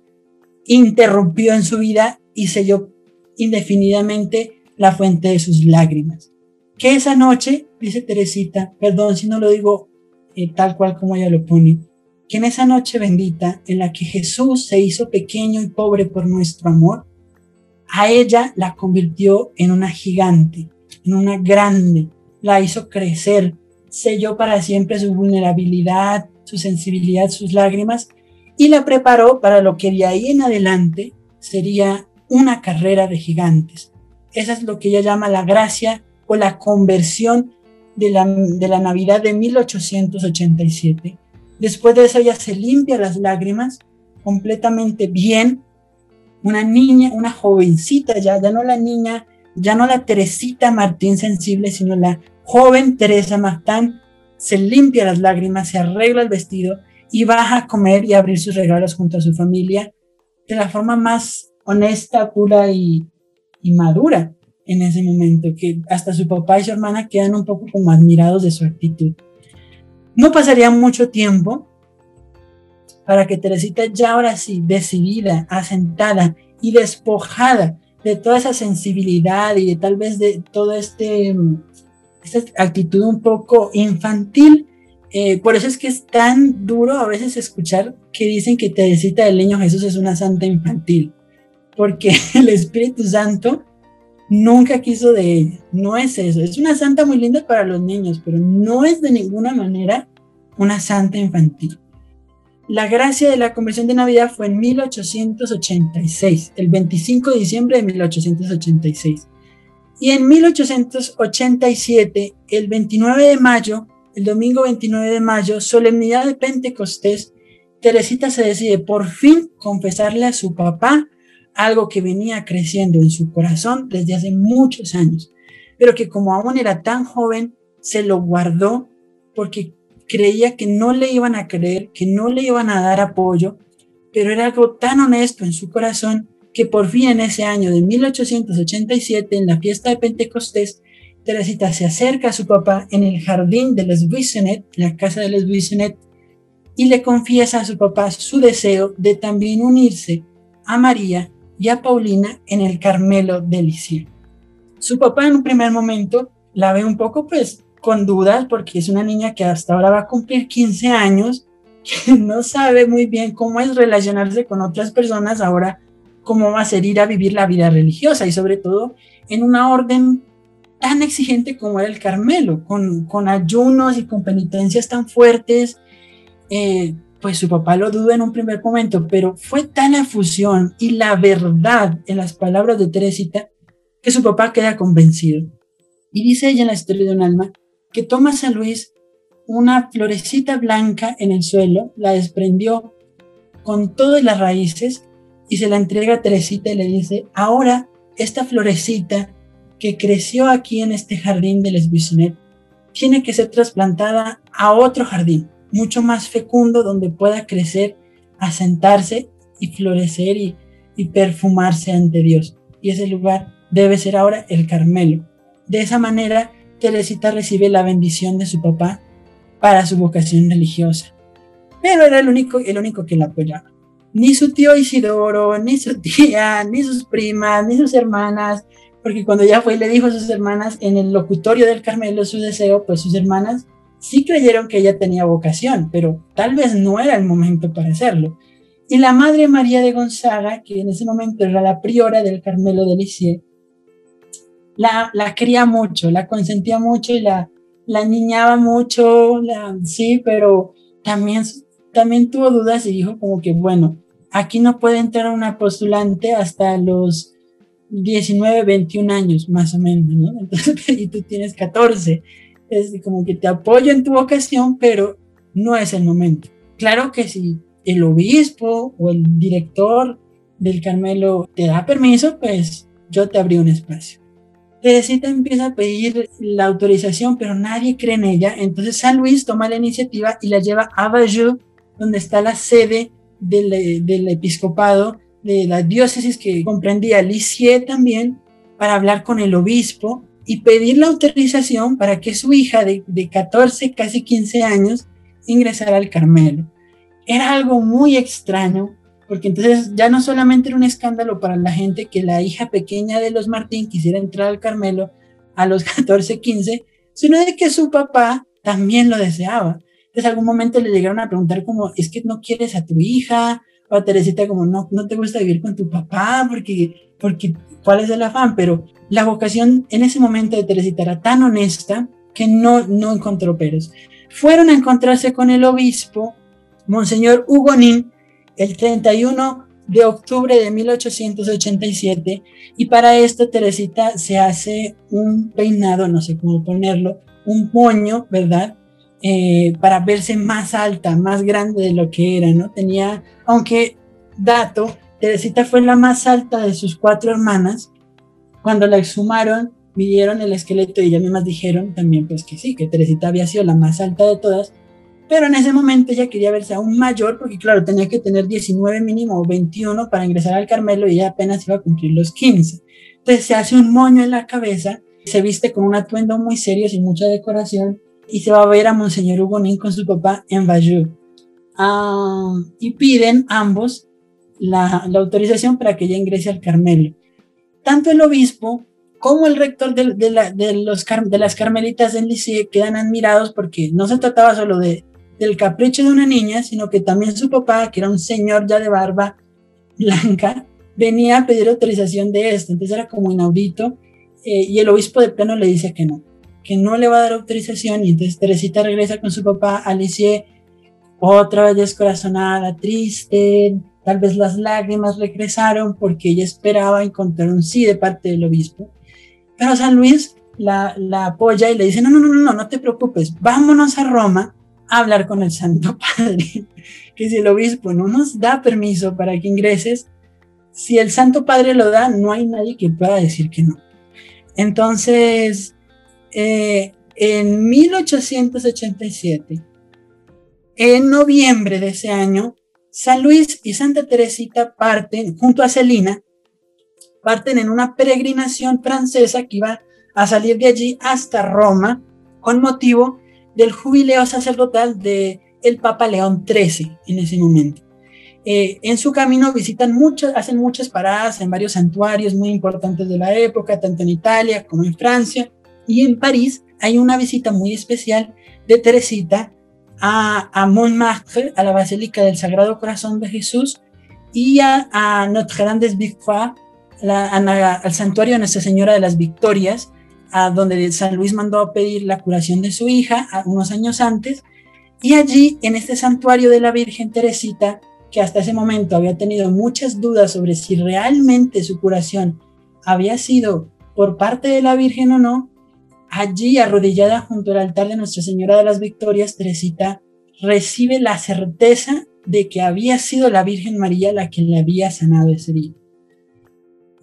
interrumpió en su vida y selló indefinidamente la fuente de sus lágrimas. Que esa noche, dice Teresita, perdón si no lo digo eh, tal cual como ella lo pone, que en esa noche bendita en la que Jesús se hizo pequeño y pobre por nuestro amor, a ella la convirtió en una gigante, en una grande, la hizo crecer, selló para siempre su vulnerabilidad, su sensibilidad, sus lágrimas y la preparó para lo que de ahí en adelante sería una carrera de gigantes. Esa es lo que ella llama la gracia o la conversión de la, de la Navidad de 1887. Después de eso ella se limpia las lágrimas completamente bien. Una niña, una jovencita ya, ya no la niña, ya no la Teresita Martín sensible, sino la joven Teresa Martán se limpia las lágrimas, se arregla el vestido y baja a comer y abrir sus regalos junto a su familia de la forma más honesta, pura y, y madura en ese momento, que hasta su papá y su hermana quedan un poco como admirados de su actitud. No pasaría mucho tiempo para que Teresita ya ahora sí, decidida, asentada y despojada de toda esa sensibilidad y de tal vez de toda este, esta actitud un poco infantil, eh, por eso es que es tan duro a veces escuchar que dicen que Teresita del Niño Jesús es una santa infantil, porque el Espíritu Santo nunca quiso de ella. No es eso. Es una santa muy linda para los niños, pero no es de ninguna manera una santa infantil. La gracia de la conversión de Navidad fue en 1886, el 25 de diciembre de 1886. Y en 1887, el 29 de mayo, el domingo 29 de mayo, solemnidad de Pentecostés, Teresita se decide por fin confesarle a su papá algo que venía creciendo en su corazón desde hace muchos años, pero que como aún era tan joven, se lo guardó porque creía que no le iban a creer, que no le iban a dar apoyo, pero era algo tan honesto en su corazón que por fin en ese año de 1887, en la fiesta de Pentecostés, Teresita se acerca a su papá en el jardín de Les Buissonnet, la casa de Les Buissonnet, y le confiesa a su papá su deseo de también unirse a María y a Paulina en el Carmelo de Lisieux. Su papá en un primer momento la ve un poco pues con dudas porque es una niña que hasta ahora va a cumplir 15 años, que no sabe muy bien cómo es relacionarse con otras personas ahora, cómo va a ser ir a vivir la vida religiosa y sobre todo en una orden tan exigente como era el Carmelo, con, con ayunos y con penitencias tan fuertes. Eh, pues su papá lo duda en un primer momento, pero fue tan la fusión y la verdad en las palabras de Teresita que su papá queda convencido. Y dice ella en la historia de un alma que toma a Luis una florecita blanca en el suelo, la desprendió con todas las raíces y se la entrega a Teresita y le dice, ahora esta florecita que creció aquí en este jardín de Les tiene que ser trasplantada a otro jardín mucho más fecundo donde pueda crecer, asentarse y florecer y, perfumarse ante Dios. Y ese lugar debe ser ahora el Carmelo. De esa manera, Teresita recibe la bendición de su papá para su vocación religiosa. Pero era el único, el único que la apoyaba. Ni su tío Isidoro, ni su tía, ni sus primas, ni sus hermanas, porque cuando ya fue y le dijo a sus hermanas en el locutorio del Carmelo su deseo, pues sus hermanas sí creyeron que ella tenía vocación, pero tal vez no era el momento para hacerlo. Y la Madre María de Gonzaga, que en ese momento era la priora del Carmelo de Lisieux, la, la quería mucho, la consentía mucho y la, la niñaba mucho, sí, pero también, también tuvo dudas y dijo como que, bueno, aquí no puede entrar una postulante hasta los 19, 21 años, más o menos, ¿no? Entonces, y tú tienes 14 es como que te apoyo en tu vocación, pero no es el momento. Claro que si el obispo o el director del Carmelo te da permiso, pues yo te abrí un espacio. Teresita empieza a pedir la autorización, pero nadie cree en ella. Entonces San Luis toma la iniciativa y la lleva a Bayeux, donde está la sede del, del episcopado, de la diócesis que comprendía Lisieux también, para hablar con el obispo y pedir la autorización para que su hija de, de 14, casi 15 años, ingresara al Carmelo. Era algo muy extraño, porque entonces ya no solamente era un escándalo para la gente que la hija pequeña de los Martín quisiera entrar al Carmelo a los 14, 15, sino de que su papá también lo deseaba. Entonces, algún momento le llegaron a preguntar como, es que no quieres a tu hija, o a Teresita como, no, no te gusta vivir con tu papá, porque, porque, ¿cuál es el afán? Pero la vocación en ese momento de Teresita era tan honesta que no, no encontró peros. Fueron a encontrarse con el obispo, Monseñor Hugonín, el 31 de octubre de 1887, y para esto Teresita se hace un peinado, no sé cómo ponerlo, un moño, ¿verdad? Eh, para verse más alta, más grande de lo que era, ¿no? Tenía, aunque dato, Teresita fue la más alta de sus cuatro hermanas. Cuando la exhumaron, midieron el esqueleto y ellas mismas dijeron también, pues que sí, que Teresita había sido la más alta de todas, pero en ese momento ella quería verse aún mayor porque, claro, tenía que tener 19 mínimo o 21 para ingresar al Carmelo y ella apenas iba a cumplir los 15. Entonces se hace un moño en la cabeza, se viste con un atuendo muy serio, sin mucha decoración, y se va a ver a Monseñor Hugonín con su papá en Bayeux. Ah, y piden ambos la, autorización para que ella ingrese al Carmelo. Tanto el obispo como el rector de, de, los, de las carmelitas del liceo quedan admirados porque no se trataba solo de, del capricho de una niña, sino que también su papá, que era un señor ya de barba blanca, venía a pedir autorización de esto. Entonces era como inaudito eh, y el obispo de pleno le dice que no que no le va a dar autorización y entonces Teresita regresa con su papá, Alicia otra vez descorazonada, triste, tal vez las lágrimas regresaron porque ella esperaba encontrar un sí de parte del obispo. Pero San Luis la, apoya y le dice, no, no, no, no, no te preocupes, vámonos a Roma a hablar con el Santo Padre, que si el obispo no nos da permiso para que ingreses, si el Santo Padre lo da, no hay nadie que pueda decir que no. Entonces, eh, en 1887, en noviembre de ese año, San Luis y Santa Teresita parten, junto a Celina, parten en una peregrinación francesa que iba a salir de allí hasta Roma con motivo del jubileo sacerdotal de el Papa León XIII en ese momento. Eh, en su camino visitan muchas, hacen muchas paradas en varios santuarios muy importantes de la época, tanto en Italia como en Francia. Y en París hay una visita muy especial de Teresita a, Montmartre, a la Basílica del Sagrado Corazón de Jesús, y a, Notre Dame des Victoires, al santuario de Nuestra Señora de las Victorias, a donde San Luis mandó a pedir la curación de su hija unos años antes. Y allí, en este santuario de la Virgen Teresita, que hasta ese momento había tenido muchas dudas sobre si realmente su curación había sido por parte de la Virgen o no, Allí, arrodillada junto al altar de Nuestra Señora de las Victorias, Teresita recibe la certeza de que había sido la Virgen María la que le había sanado ese día.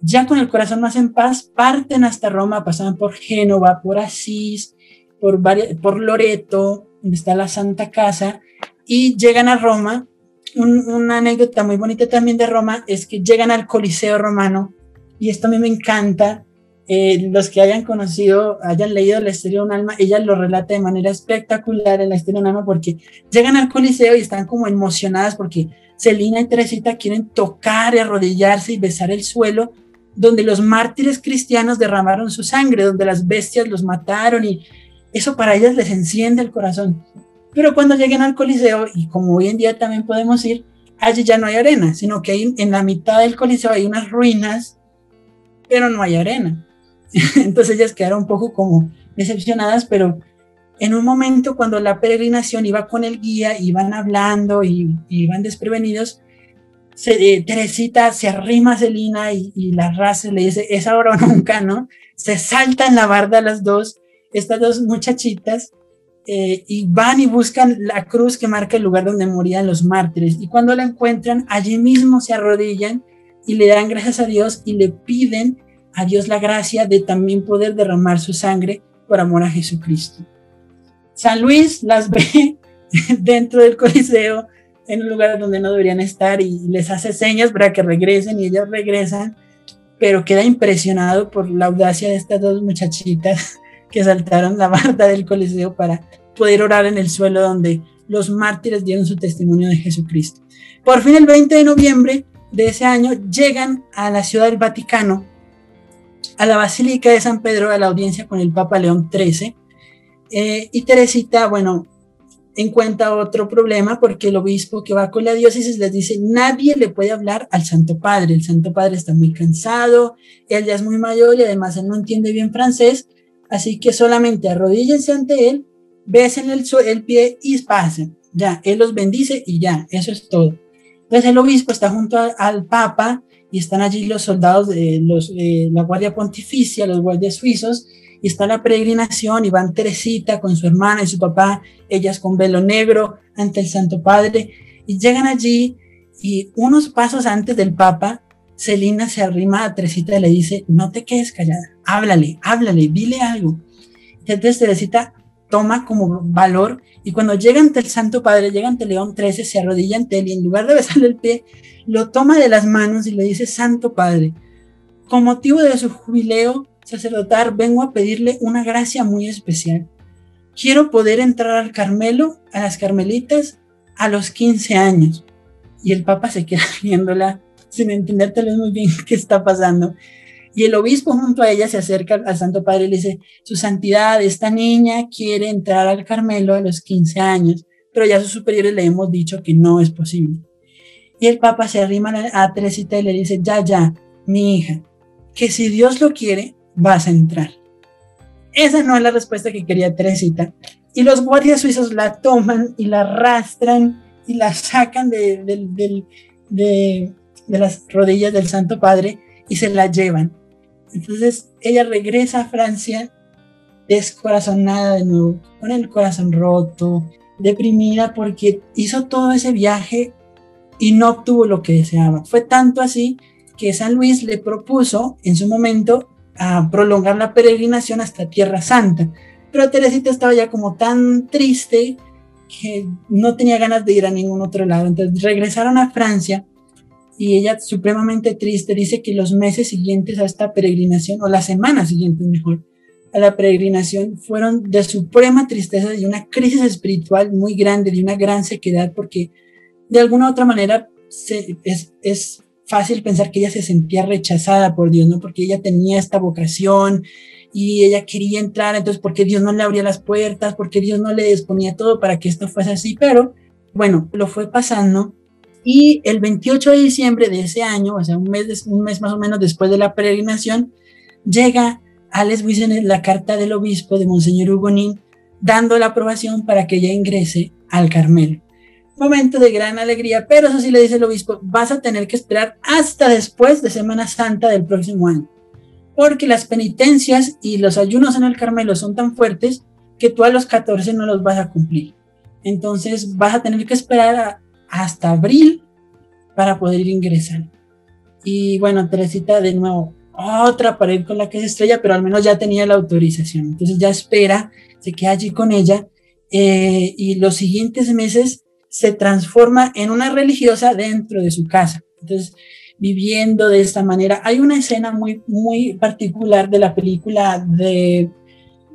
Ya con el corazón más en paz, parten hasta Roma, pasan por Génova, por Asís, por, por Loreto, donde está la Santa Casa, y llegan a Roma. una anécdota muy bonita también de Roma es que llegan al Coliseo romano, y esto a mí me encanta, eh, los que hayan conocido, hayan leído la historia de un alma, ella lo relata de manera espectacular en la historia de un alma porque llegan al coliseo y están como emocionadas porque Celina y Teresita quieren tocar, arrodillarse y besar el suelo donde los mártires cristianos derramaron su sangre, donde las bestias los mataron y eso para ellas les enciende el corazón. Pero cuando lleguen al coliseo, y como hoy en día también podemos ir, allí ya no hay arena, sino que hay, en la mitad del coliseo hay unas ruinas, pero no hay arena. Entonces ellas quedaron un poco como decepcionadas, pero en un momento cuando la peregrinación iba con el guía, iban hablando y, iban desprevenidos, se, eh, Teresita se arrima a Celina y, la raza le dice, es ahora o nunca, ¿no? Se saltan la barda las dos, estas dos muchachitas, eh, y van y buscan la cruz que marca el lugar donde morían los mártires. Y cuando la encuentran, allí mismo se arrodillan y le dan gracias a Dios y le piden a Dios la gracia de también poder derramar su sangre por amor a Jesucristo. San Luis las ve dentro del Coliseo, en un lugar donde no deberían estar y les hace señas para que regresen y ellas regresan, pero queda impresionado por la audacia de estas dos muchachitas que saltaron la barda del Coliseo para poder orar en el suelo donde los mártires dieron su testimonio de Jesucristo. Por fin el 20 de noviembre de ese año llegan a la ciudad del Vaticano, a la Basílica de San Pedro, a la audiencia con el Papa León XIII. Eh, y Teresita, bueno, encuentra otro problema porque el obispo que va con la diócesis les dice, nadie le puede hablar al Santo Padre, el Santo Padre está muy cansado, él ya es muy mayor y además él no entiende bien francés, así que solamente arrodíllense ante él, besen el, el pie y pasen, ya, él los bendice y ya, eso es todo. Entonces el obispo está junto al Papa y están allí los soldados de los, la Guardia Pontificia, los guardias suizos, y está la peregrinación y van Teresita con su hermana y su papá, ellas con velo negro ante el Santo Padre, y llegan allí y unos pasos antes del Papa, Celina se arrima a Teresita y le dice, no te quedes callada, háblale, háblale, dile algo. Entonces Teresita toma como valor y cuando llega ante el Santo Padre, llega ante León XIII, se arrodilla ante él y en lugar de besarle el pie, lo toma de las manos y le dice, Santo Padre, con motivo de su jubileo sacerdotal, vengo a pedirle una gracia muy especial. Quiero poder entrar al Carmelo, a las Carmelitas, a los 15 años. Y el Papa se queda viéndola sin entender tal vez muy bien qué está pasando. Y el obispo junto a ella se acerca al Santo Padre y le dice, Su Santidad, esta niña quiere entrar al Carmelo a los 15 años, pero ya sus superiores le hemos dicho que no es posible. Y el Papa se arrima a Teresita y le dice, ya, ya, mi hija, que si Dios lo quiere, vas a entrar. Esa no es la respuesta que quería Teresita. Y los guardias suizos la toman y la arrastran y la sacan de las rodillas del Santo Padre y se la llevan. Entonces ella regresa a Francia descorazonada de nuevo, con el corazón roto, deprimida porque hizo todo ese viaje y no obtuvo lo que deseaba. Fue tanto así que San Luis le propuso en su momento a prolongar la peregrinación hasta Tierra Santa. Pero Teresita estaba ya como tan triste que no tenía ganas de ir a ningún otro lado. Entonces regresaron a Francia y ella supremamente triste dice que los meses siguientes a esta peregrinación, o las semanas siguientes mejor, a la peregrinación fueron de suprema tristeza, de una crisis espiritual muy grande, de una gran sequedad, porque de alguna u otra manera es, es fácil pensar que ella se sentía rechazada por Dios, ¿no? Porque ella tenía esta vocación y ella quería entrar, entonces, porque Dios no le abría las puertas? porque Dios no le disponía todo para que esto fuese así? Pero, bueno, lo fue pasando y el 28 de diciembre de ese año, o sea, un mes, un mes más o menos después de la peregrinación, llega a Les la carta del obispo de Monseñor Hugonín, dando la aprobación para que ella ingrese al Carmelo. Momento de gran alegría, pero eso sí le dice el obispo, vas a tener que esperar hasta después de Semana Santa del próximo año, porque las penitencias y los ayunos en el Carmelo son tan fuertes que tú a los 14 no los vas a cumplir. Entonces vas a tener que esperar a, hasta abril para poder ingresar. Y bueno, Teresita de nuevo, otra pared con la que se estrella, pero al menos ya tenía la autorización. Entonces ya espera, se queda allí con ella eh, y los siguientes meses se transforma en una religiosa dentro de su casa. Entonces, viviendo de esta manera. Hay una escena muy, muy particular de la película de,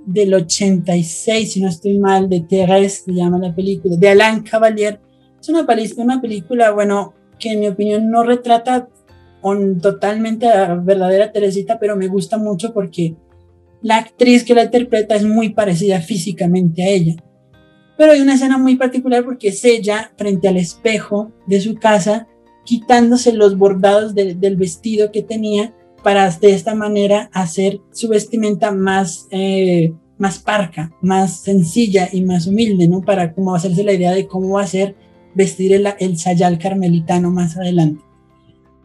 del 86, si no estoy mal, de Thérèse, se llama la película, de Alain Cavalier, es una, una película, bueno, que en mi opinión no retrata totalmente a la verdadera Teresita, pero me gusta mucho porque la actriz que la interpreta es muy parecida físicamente a ella. Pero hay una escena muy particular porque es ella frente al espejo de su casa, quitándose los bordados del vestido que tenía para de esta manera hacer su vestimenta más, eh, más parca, más sencilla y más humilde, ¿no? Para como hacerse la idea de cómo va a ser vestir el, el sayal carmelitano más adelante.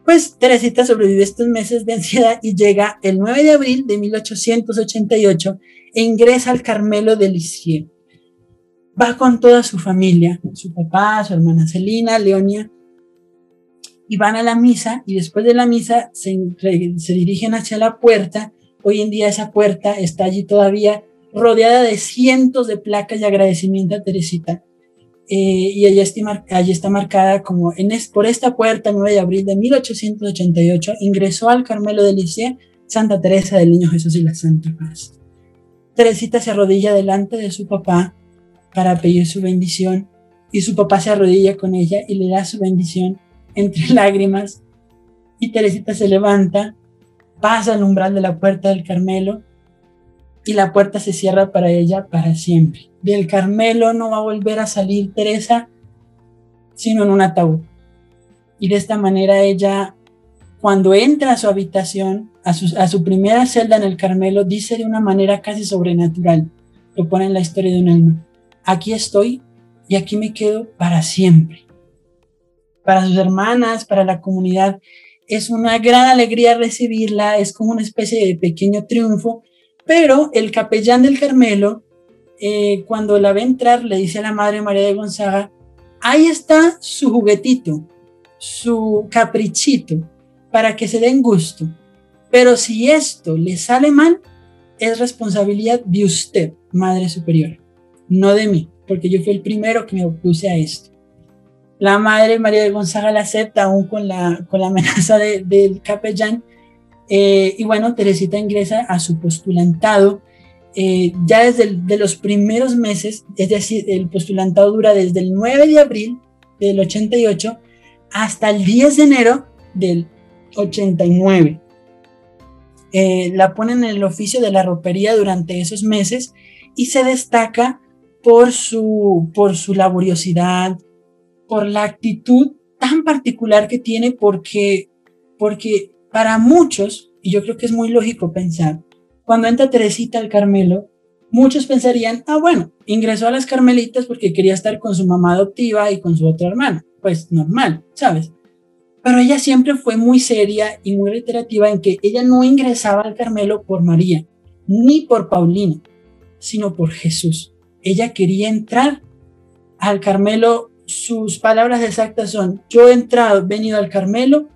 Pues Teresita sobrevive estos meses de ansiedad y llega el 9 de abril de 1888 e ingresa al Carmelo de Lisieux. Va con toda su familia, su papá, su hermana Celina, Leonia, y van a la misa y después de la misa se, se dirigen hacia la puerta. Hoy en día esa puerta está allí todavía rodeada de cientos de placas de agradecimiento a Teresita eh, y allí está, allí está marcada como en por esta puerta 9 de abril de 1888 ingresó al Carmelo de Lisieux Santa Teresa del Niño Jesús y la Santa Paz. Teresita se arrodilla delante de su papá para pedir su bendición y su papá se arrodilla con ella y le da su bendición entre lágrimas y Teresita se levanta, pasa al umbral de la puerta del Carmelo y la puerta se cierra para ella para siempre. Del Carmelo no va a volver a salir Teresa sino en un ataúd. Y de esta manera ella, cuando entra a su habitación, a su, primera celda en el Carmelo, dice de una manera casi sobrenatural, lo pone en la historia de un alma, aquí estoy y aquí me quedo para siempre. Para sus hermanas, para la comunidad, es una gran alegría recibirla, es como una especie de pequeño triunfo, pero el capellán del Carmelo, eh, cuando la ve entrar, le dice a la Madre María de Gonzaga, ahí está su juguetito, su caprichito, para que se den gusto. Pero si esto le sale mal, es responsabilidad de usted, Madre Superiora, no de mí, porque yo fui el primero que me opuse a esto. La Madre María de Gonzaga la acepta aún con la, con la amenaza del capellán eh, y bueno, Teresita ingresa a su postulantado eh, ya desde de los primeros meses, es decir, el postulantado dura desde el 9 de abril del 88 hasta el 10 de enero del 89. Eh, la ponen en el oficio de la ropería durante esos meses y se destaca por su, por su laboriosidad, por la actitud tan particular que tiene, porque, porque para muchos, y yo creo que es muy lógico pensar, cuando entra Teresita al Carmelo, muchos pensarían, ah, bueno, ingresó a las Carmelitas porque quería estar con su mamá adoptiva y con su otra hermana. Pues normal, ¿sabes? Pero ella siempre fue muy seria y muy reiterativa en que ella no ingresaba al Carmelo por María, ni por Paulina, sino por Jesús. Ella quería entrar al Carmelo. Sus palabras exactas son, yo he entrado, venido al Carmelo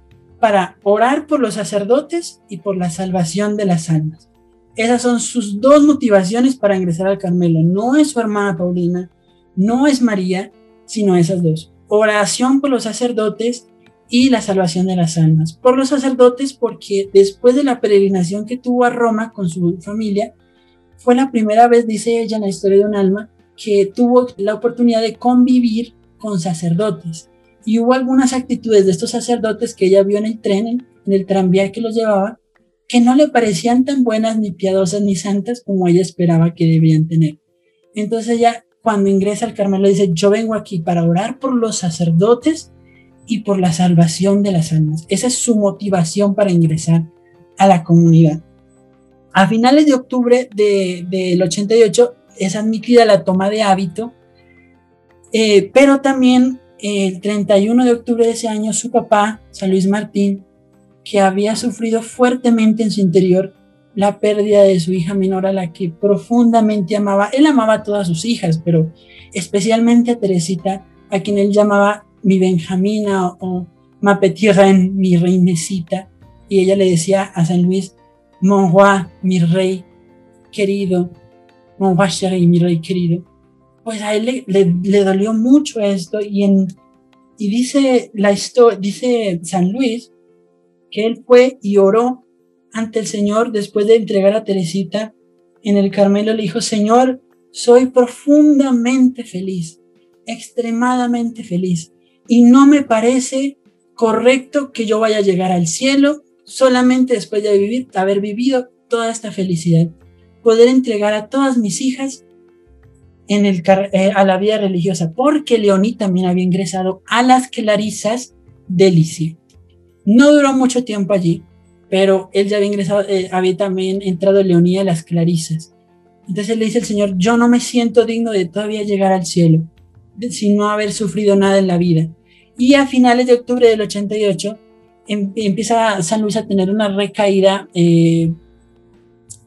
para orar por los sacerdotes y por la salvación de las almas. Esas son sus dos motivaciones para ingresar al Carmelo. No es su hermana Paulina, no es María, sino esas dos. Oración por los sacerdotes y la salvación de las almas. Por los sacerdotes porque después de la peregrinación que tuvo a Roma con su familia, fue la primera vez, dice ella en la historia de un alma, que tuvo la oportunidad de convivir con sacerdotes y hubo algunas actitudes de estos sacerdotes que ella vio en el tren, en el tranvía que los llevaba, que no le parecían tan buenas ni piadosas ni santas como ella esperaba que debían tener. Entonces ella, cuando ingresa al Carmelo, dice, yo vengo aquí para orar por los sacerdotes y por la salvación de las almas. Esa es su motivación para ingresar a la comunidad. A finales de octubre del de, 88 es admitida la toma de hábito, eh, pero también el 31 de octubre de ese año, su papá, San Luis Martín, que había sufrido fuertemente en su interior la pérdida de su hija menor a la que profundamente amaba. Él amaba a todas sus hijas, pero especialmente a Teresita, a quien él llamaba mi Benjamina o ma petite mi reinecita. Y ella le decía a San Luis, mon roi, mi rey querido, mon roi mi rey querido pues a él le, dolió mucho esto y, en, y dice, la dice San Luis que él fue y oró ante el Señor después de entregar a Teresita en el Carmelo. Le dijo, Señor, soy profundamente feliz, extremadamente feliz. Y no me parece correcto que yo vaya a llegar al cielo solamente después de haber vivido toda esta felicidad. Poder entregar a todas mis hijas eh, a la vida religiosa, porque Leoní también había ingresado a las Clarisas de Licie. No duró mucho tiempo allí, pero él ya había ingresado, eh, había también entrado Leoní a las Clarisas. Entonces le dice el Señor, yo no me siento digno de todavía llegar al cielo, sin no haber sufrido nada en la vida. Y a finales de octubre del 88 em, empieza San Luis a tener una recaída eh,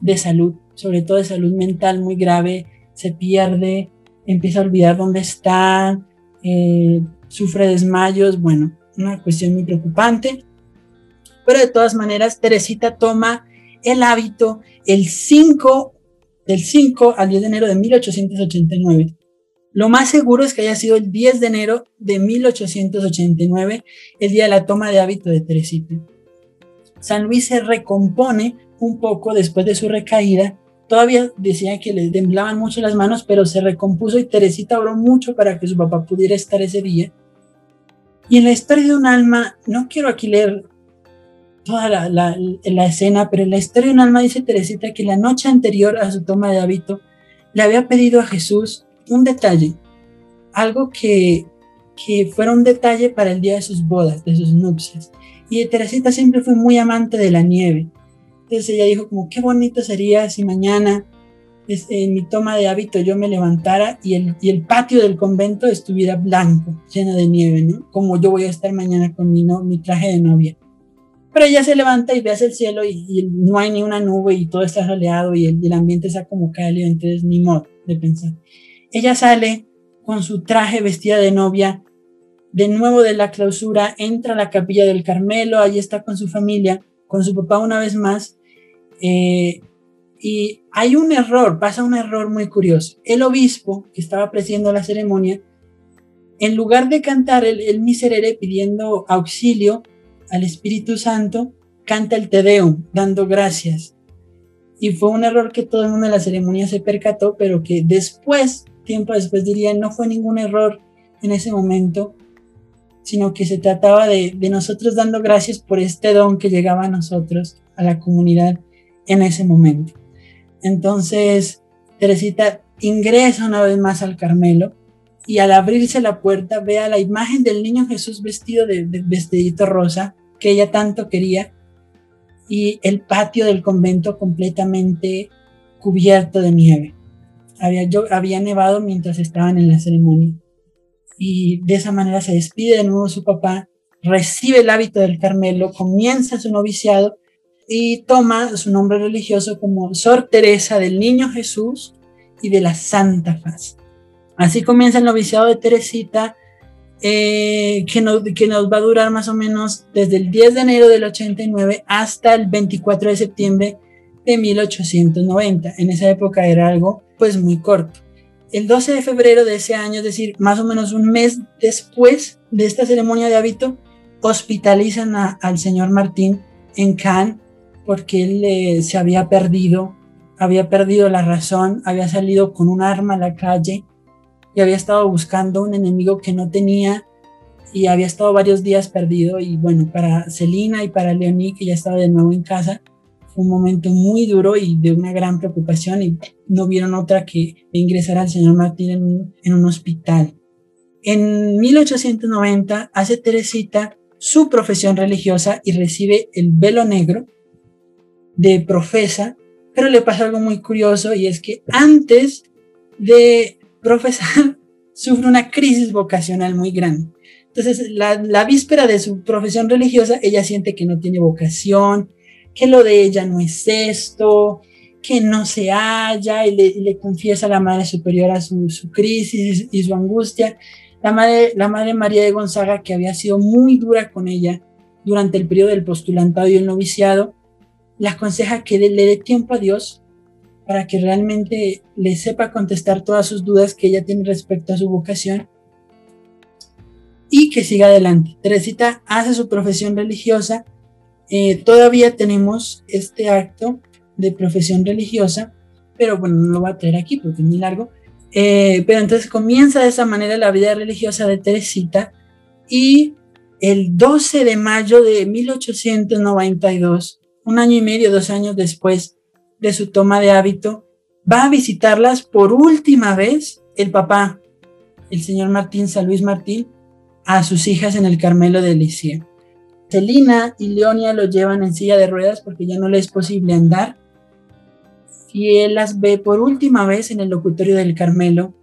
de salud, sobre todo de salud mental muy grave, se pierde, empieza a olvidar dónde está, eh, sufre desmayos, bueno, una cuestión muy preocupante. Pero de todas maneras, Teresita toma el hábito el 5, del 5 al 10 de enero de 1889. Lo más seguro es que haya sido el 10 de enero de 1889, el día de la toma de hábito de Teresita. San Luis se recompone un poco después de su recaída. Todavía decía que le temblaban mucho las manos, pero se recompuso y Teresita oró mucho para que su papá pudiera estar ese día. Y en la historia de un alma, no quiero aquí leer toda la, la, escena, pero en la historia de un alma dice Teresita que la noche anterior a su toma de hábito le había pedido a Jesús un detalle, algo que, que fuera un detalle para el día de sus bodas, de sus nupcias. Y Teresita siempre fue muy amante de la nieve. Entonces ella dijo como, qué bonito sería si mañana en mi toma de hábito yo me levantara y el, y el patio del convento estuviera blanco, lleno de nieve, ¿no? Como yo voy a estar mañana con mi, no, mi traje de novia. Pero ella se levanta y ve hacia el cielo y, no hay ni una nube y todo está soleado y el, el ambiente está como cálido, entonces ni modo de pensar. Ella sale con su traje vestida de novia, de nuevo de la clausura, entra a la capilla del Carmelo, allí está con su familia, con su papá una vez más, eh, y hay un error, pasa un error muy curioso. El obispo que estaba presidiendo la ceremonia, en lugar de cantar el, el miserere pidiendo auxilio al Espíritu Santo, canta el Te Deum, dando gracias. Y fue un error que todo el mundo en la ceremonia se percató, pero que después, tiempo después diría, no fue ningún error en ese momento, sino que se trataba de, de nosotros dando gracias por este don que llegaba a nosotros, a la comunidad en ese momento. Entonces, Teresita ingresa una vez más al Carmelo y al abrirse la puerta ve a la imagen del niño Jesús vestido de, vestidito rosa que ella tanto quería y el patio del convento completamente cubierto de nieve. Había, yo, había nevado mientras estaban en la ceremonia. Y de esa manera se despide de nuevo su papá, recibe el hábito del Carmelo, comienza su noviciado y toma su nombre religioso como Sor Teresa del Niño Jesús y de la Santa Faz. Así comienza el noviciado de Teresita, eh, que, nos, que nos va a durar más o menos desde el 10 de enero del 89 hasta el 24 de septiembre de 1890. En esa época era algo pues muy corto. El 12 de febrero de ese año, es decir, más o menos un mes después de esta ceremonia de hábito, hospitalizan al señor Martín en Cannes porque él eh, se había perdido, había perdido la razón, había salido con un arma a la calle y había estado buscando un enemigo que no tenía y había estado varios días perdido y bueno, para Celina y para Leonie, que ya estaba de nuevo en casa, fue un momento muy duro y de una gran preocupación y no vieron otra que ingresar al señor Martín en en un hospital. En 1890 hace Teresita su profesión religiosa y recibe el velo negro de profesa, pero le pasa algo muy curioso y es que antes de profesar sufre una crisis vocacional muy grande. Entonces, la, víspera de su profesión religiosa, ella siente que no tiene vocación, que lo de ella no es esto, que no se halla y le, confiesa a la Madre Superiora su, su crisis y su angustia. La madre, la madre María de Gonzaga, que había sido muy dura con ella durante el periodo del postulantado y el noviciado, le aconseja que le dé tiempo a Dios para que realmente le sepa contestar todas sus dudas que ella tiene respecto a su vocación y que siga adelante. Teresita hace su profesión religiosa. Eh, todavía tenemos este acto de profesión religiosa, pero bueno, no lo voy a traer aquí porque es muy largo. Eh, pero entonces comienza de esa manera la vida religiosa de Teresita y el 12 de mayo de 1892 un año y medio, dos años después de su toma de hábito, va a visitarlas por última vez el papá, el señor Martín, San Luis Martín, a sus hijas en el Carmelo de Licia. Celina y Leonia lo llevan en silla de ruedas porque ya no le es posible andar. Y él las ve por última vez en el locutorio del Carmelo.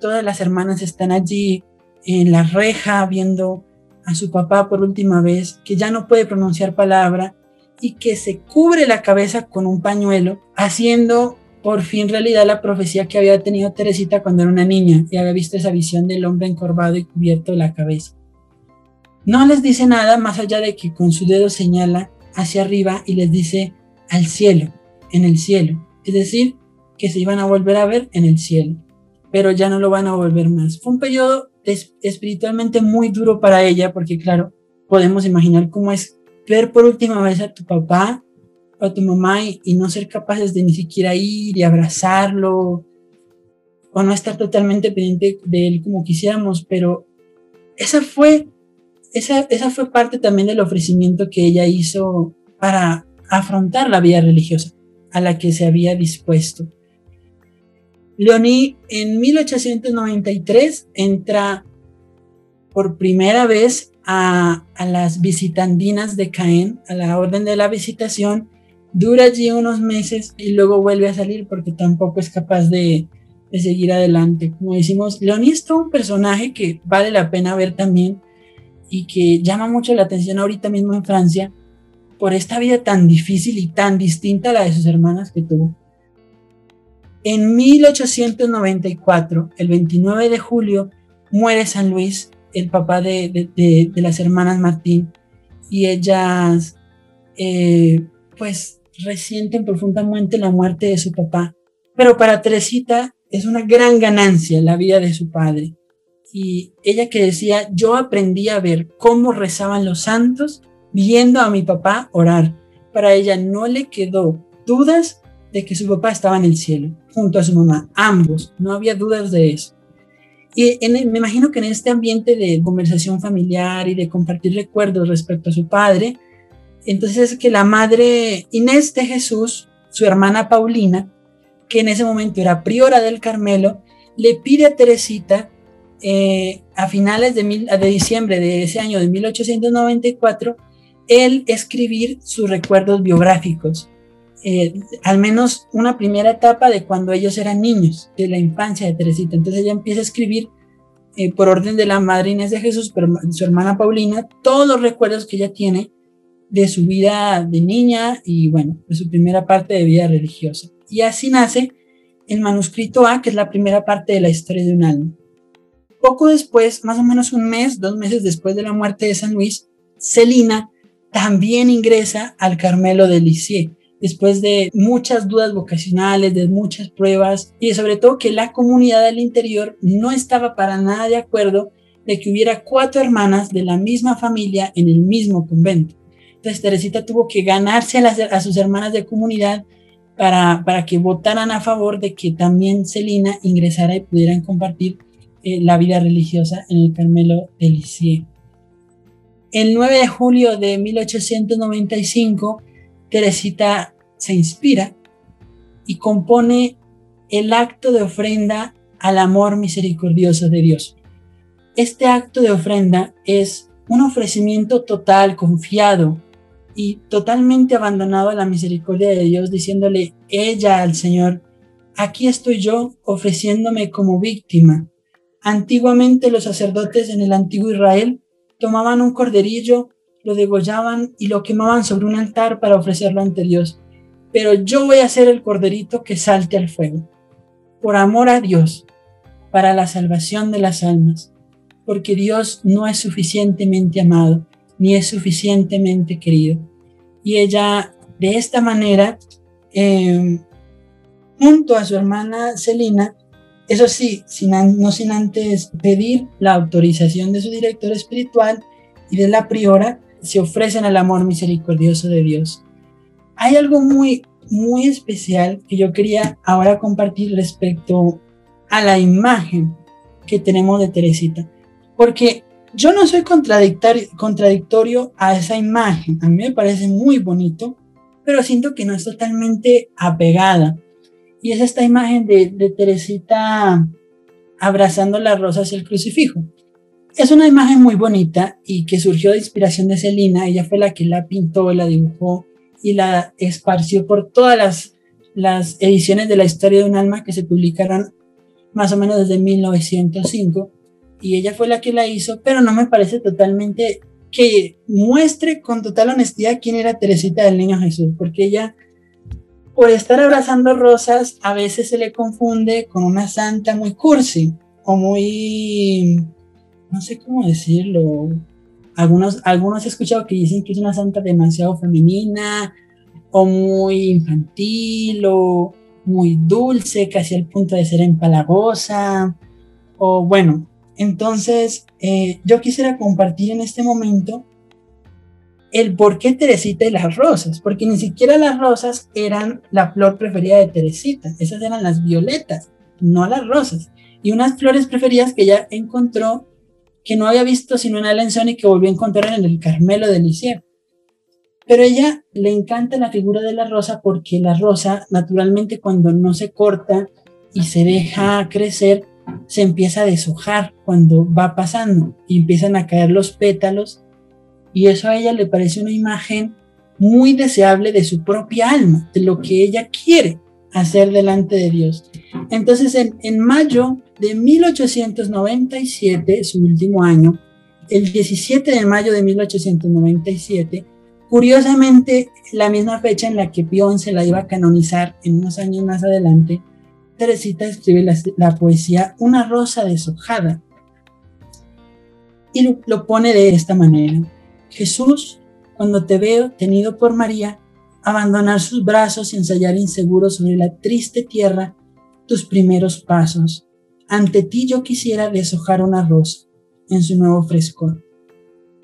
todas las hermanas están allí en la reja viendo a su papá por última vez, que ya no puede pronunciar palabra, y que se cubre la cabeza con un pañuelo, haciendo por fin realidad la profecía que había tenido Teresita cuando era una niña y había visto esa visión del hombre encorvado y cubierto la cabeza. No les dice nada más allá de que con su dedo señala hacia arriba y les dice al cielo, en el cielo, es decir, que se iban a volver a ver en el cielo. pero ya no lo van a volver más. Fue un periodo espiritualmente muy duro para ella, porque claro, podemos imaginar cómo es ver por última vez a tu papá o a tu mamá y, no ser capaces de ni siquiera ir y abrazarlo o no estar totalmente pendiente de él como quisiéramos, pero esa fue, esa, esa fue parte también del ofrecimiento que ella hizo para afrontar la vida religiosa a la que se había dispuesto. Leonie en 1893 entra por primera vez a, las visitandinas de Caen, a la orden de la visitación, dura allí unos meses y luego vuelve a salir porque tampoco es capaz de, seguir adelante. Como decimos, Leonie es todo un personaje que vale la pena ver también y que llama mucho la atención ahorita mismo en Francia por esta vida tan difícil y tan distinta a la de sus hermanas que tuvo. En 1894, el 29 de julio, muere San Luis, el papá de, las hermanas Martín, y ellas eh, pues resienten profundamente la muerte de su papá. Pero para Teresita es una gran ganancia la vida de su padre. Y ella que decía, yo aprendí a ver cómo rezaban los santos viendo a mi papá orar. Para ella no le quedó dudas de que su papá estaba en el cielo, junto a su mamá, ambos, no había dudas de eso. Y me imagino que en este ambiente de conversación familiar y de compartir recuerdos respecto a su padre, entonces que la madre Inés de Jesús, su hermana Paulina, que en ese momento era priora del Carmelo, le pide a Teresita eh, a finales de, de diciembre de ese año de 1894 el escribir sus recuerdos biográficos, eh, al menos una primera etapa de cuando ellos eran niños, de la infancia de Teresita. Entonces ella empieza a escribir eh, por orden de la madre Inés de Jesús, su hermana Paulina, todos los recuerdos que ella tiene de su vida de niña y bueno, de su primera parte de vida religiosa. Y así nace el manuscrito A, que es la primera parte de la historia de un alma. Poco después, más o menos un mes, dos meses después de la muerte de San Luis, Celina también ingresa al Carmelo de Lisieux, después de muchas dudas vocacionales, de muchas pruebas y sobre todo que la comunidad del interior no estaba para nada de acuerdo de que hubiera cuatro hermanas de la misma familia en el mismo convento. Entonces Teresita tuvo que ganarse a, sus hermanas de comunidad para, para, que votaran a favor de que también Celina ingresara y pudieran compartir eh, la vida religiosa en el Carmelo de Lisieux. El 9 de julio de 1895, Teresita se inspira y compone el acto de ofrenda al amor misericordioso de Dios. Este acto de ofrenda es un ofrecimiento total, confiado y totalmente abandonado a la misericordia de Dios, diciéndole ella al Señor, aquí estoy yo ofreciéndome como víctima. Antiguamente los sacerdotes en el antiguo Israel tomaban un corderillo, lo degollaban y lo quemaban sobre un altar para ofrecerlo ante Dios. Pero yo voy a ser el corderito que salte al fuego, por amor a Dios, para la salvación de las almas, porque Dios no es suficientemente amado, ni es suficientemente querido. Y ella, de esta manera, em, junto a su hermana Celina, eso sí, no sin antes pedir la autorización de su director espiritual y de la priora, se ofrecen al amor misericordioso de Dios. Hay algo muy, muy especial que yo quería ahora compartir respecto a la imagen que tenemos de Teresita, porque yo no soy contradictorio, a esa imagen, a mí me parece muy bonito, pero siento que no es totalmente apegada y es esta imagen de, Teresita abrazando las rosas y el crucifijo. Es una imagen muy bonita y que surgió de inspiración de Celina. Ella fue la que la pintó, la dibujó y la esparció por todas las, las ediciones de la historia de un alma que se publicaron más o menos desde 1905. Y ella fue la que la hizo, pero no me parece totalmente que muestre con total honestidad quién era Teresita del Niño Jesús, porque ella por estar abrazando rosas a veces se le confunde con una santa muy cursi o muy, no sé cómo decirlo. Algunos, algunos he escuchado que dicen que es una santa demasiado femenina o muy infantil o muy dulce, casi al punto de ser empalagosa, o bueno, entonces eh, yo quisiera compartir en este momento el por qué Teresita y las rosas, porque ni siquiera las rosas eran la flor preferida de Teresita, esas eran las violetas, no las rosas, y unas flores preferidas que ella encontró que no había visto sino en Alençon y que volvió a encontrar en el Carmelo de Lisieux. Pero ella le encanta la figura de la rosa porque la rosa, naturalmente, cuando no se corta y se deja crecer, se empieza a deshojar cuando va pasando y empiezan a caer los pétalos. Y eso a ella le parece una imagen muy deseable de su propia alma, de lo que ella quiere hacer delante de Dios. Entonces, en, mayo de 1897, su último año, el 17 de mayo de 1897, Curiosamente, la misma fecha en la que Pion se la iba a canonizar en unos años más adelante, Teresita escribe la, poesía Una rosa deshojada y lo pone de esta manera. Jesús, cuando te veo tenido por María, abandonar sus brazos y ensayar inseguro sobre la triste tierra tus primeros pasos. Ante ti yo quisiera deshojar una rosa en su nuevo frescor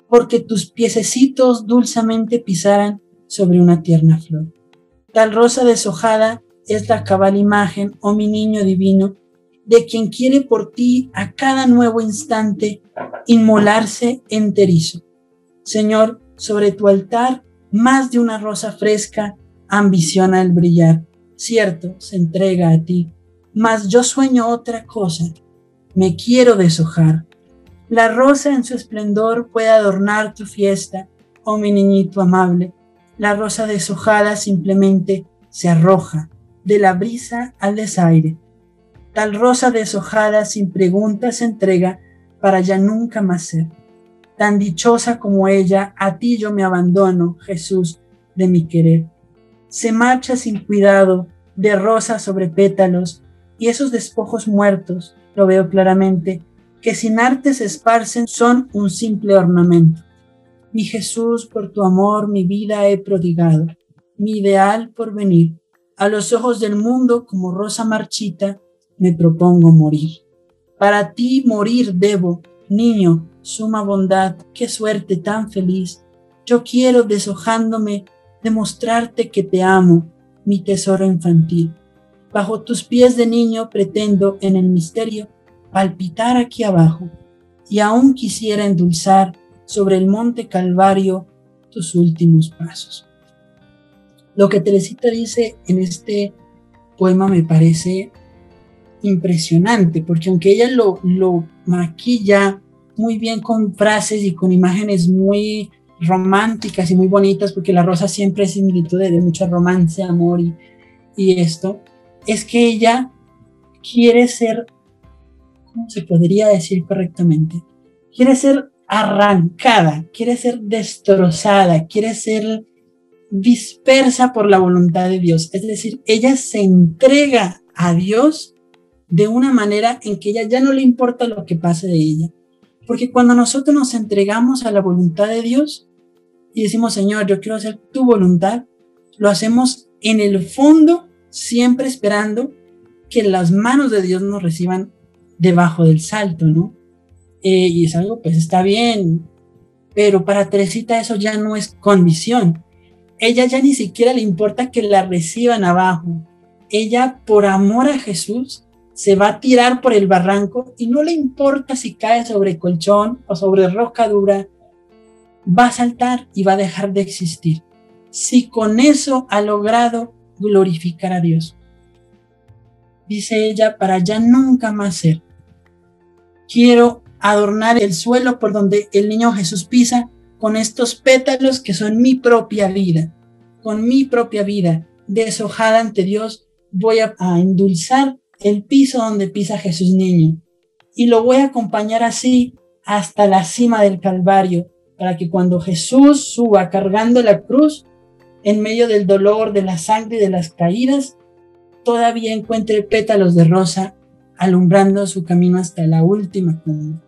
porque tus piececitos dulcemente pisaran sobre una tierna flor. Tal rosa deshojada es la cabal imagen, oh mi niño divino, de quien quiere por ti a cada nuevo instante inmolarse enterizo. Señor, sobre tu altar, más de una rosa fresca ambiciona el brillar. Cierto, se entrega a ti, mas yo sueño otra cosa. Me quiero deshojar, la rosa en su esplendor puede adornar tu fiesta, oh mi niñito amable. La rosa deshojada simplemente se arroja de la brisa al desaire. Tal rosa deshojada sin preguntas se entrega para ya nunca más ser. Tan dichosa como ella, a ti yo me abandono, Jesús, de mi querer. Se marcha sin cuidado, de rosa sobre pétalos, y esos despojos muertos, lo veo claramente, que sin arte se esparcen son un simple ornamento. Mi Jesús, por tu amor mi vida he prodigado, mi ideal por venir. A los ojos del mundo, como rosa marchita, me propongo morir. Para ti morir debo, niño, suma bondad, qué suerte tan feliz. Yo quiero, deshojándome, demostrarte que te amo, mi tesoro infantil. Bajo tus pies de niño pretendo, en el misterio, palpitar aquí abajo y aún quisiera endulzar sobre el monte Calvario tus últimos pasos. Lo que Teresita dice en este poema me parece impresionante, porque aunque ella lo, lo maquilla muy bien con frases y con imágenes muy románticas y muy bonitas, porque la rosa siempre es similitud de, mucho romance, amor y, y esto, es que ella quiere ser ¿cómo se podría decir correctamente? Quiere ser arrancada, quiere ser destrozada, quiere ser dispersa por la voluntad de Dios. Es decir, ella se entrega a Dios de una manera en que ella ya no le importa lo que pase de ella. Porque cuando nosotros nos entregamos a la voluntad de Dios y decimos, Señor, yo quiero hacer tu voluntad, lo hacemos en el fondo, siempre esperando que las manos de Dios nos reciban debajo del salto, ¿no? Eh, y es algo, pues está bien, pero para Teresita eso ya no es condición. Ella ya ni siquiera le importa que la reciban abajo. Ella, por amor a Jesús, se va a tirar por el barranco y no le importa si cae sobre colchón o sobre roca dura, va a saltar y va a dejar de existir. Si con eso ha logrado glorificar a Dios. Dice ella, para ya nunca más ser quiero adornar el suelo por donde el niño Jesús pisa con estos pétalos que son mi propia vida, con mi propia vida deshojada ante Dios, voy a, endulzar el piso donde pisa Jesús niño y lo voy a acompañar así hasta la cima del Calvario, para que cuando Jesús suba cargando la cruz, en medio del dolor, de la sangre y de las caídas, todavía encuentre pétalos de rosa alumbrando su camino hasta la última cumbre.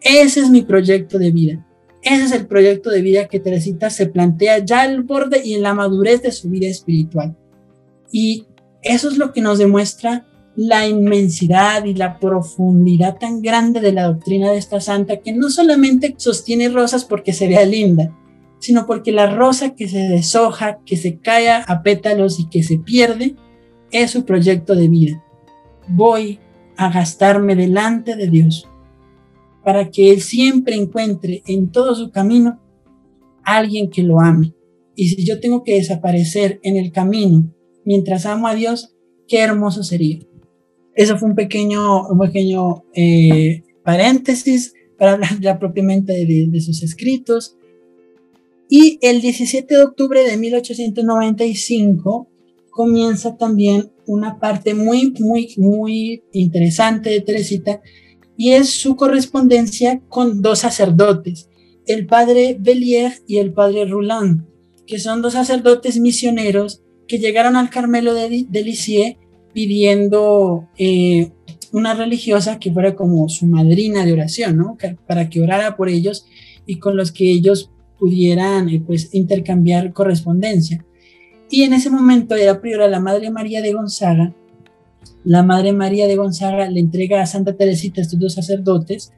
Ese es mi proyecto de vida. Ese es el proyecto de vida que Teresita se plantea ya al borde y en la madurez de su vida espiritual. Y Eso es lo que nos demuestra la inmensidad y la profundidad tan grande de la doctrina de esta santa, que no solamente sostiene rosas porque se vea linda, sino porque la rosa que se deshoja, que se cae a pétalos y que se pierde, es su proyecto de vida. Voy a gastarme delante de Dios para que Él siempre encuentre en todo su camino alguien que lo ame. Y si yo tengo que desaparecer en el camino mientras amo a Dios, qué hermoso sería. Eso fue un pequeño, un pequeño eh, paréntesis para hablar ya propiamente de, sus escritos. Y el 17 de octubre de 1895 comienza también una parte muy, muy, muy interesante de Teresita y es su correspondencia con dos sacerdotes, el padre Bellier y el padre Roland, que son dos sacerdotes misioneros que llegaron al Carmelo de, de Lisieux pidiendo eh, una religiosa que fuera como su madrina de oración, ¿no? Para que orara por ellos y con los que ellos pudieran eh, pues intercambiar correspondencia. Y en ese momento era priora la Madre María de Gonzaga. La Madre María de Gonzaga le entrega a Santa Teresita estos dos sacerdotes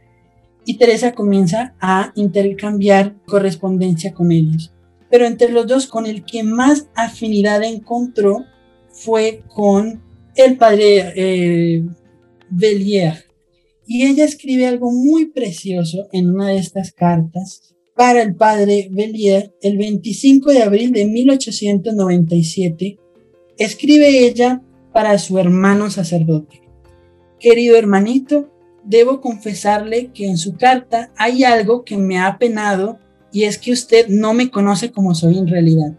y Teresa comienza a intercambiar correspondencia con ellos. Pero entre los dos, con el que más afinidad encontró fue con el padre eh, Bellier. Y ella escribe algo muy precioso en una de estas cartas para el padre Bellier el 25 de abril de 1897. Escribe ella para su hermano sacerdote. Querido hermanito, debo confesarle que en su carta hay algo que me ha penado y es que usted no me conoce como soy en realidad.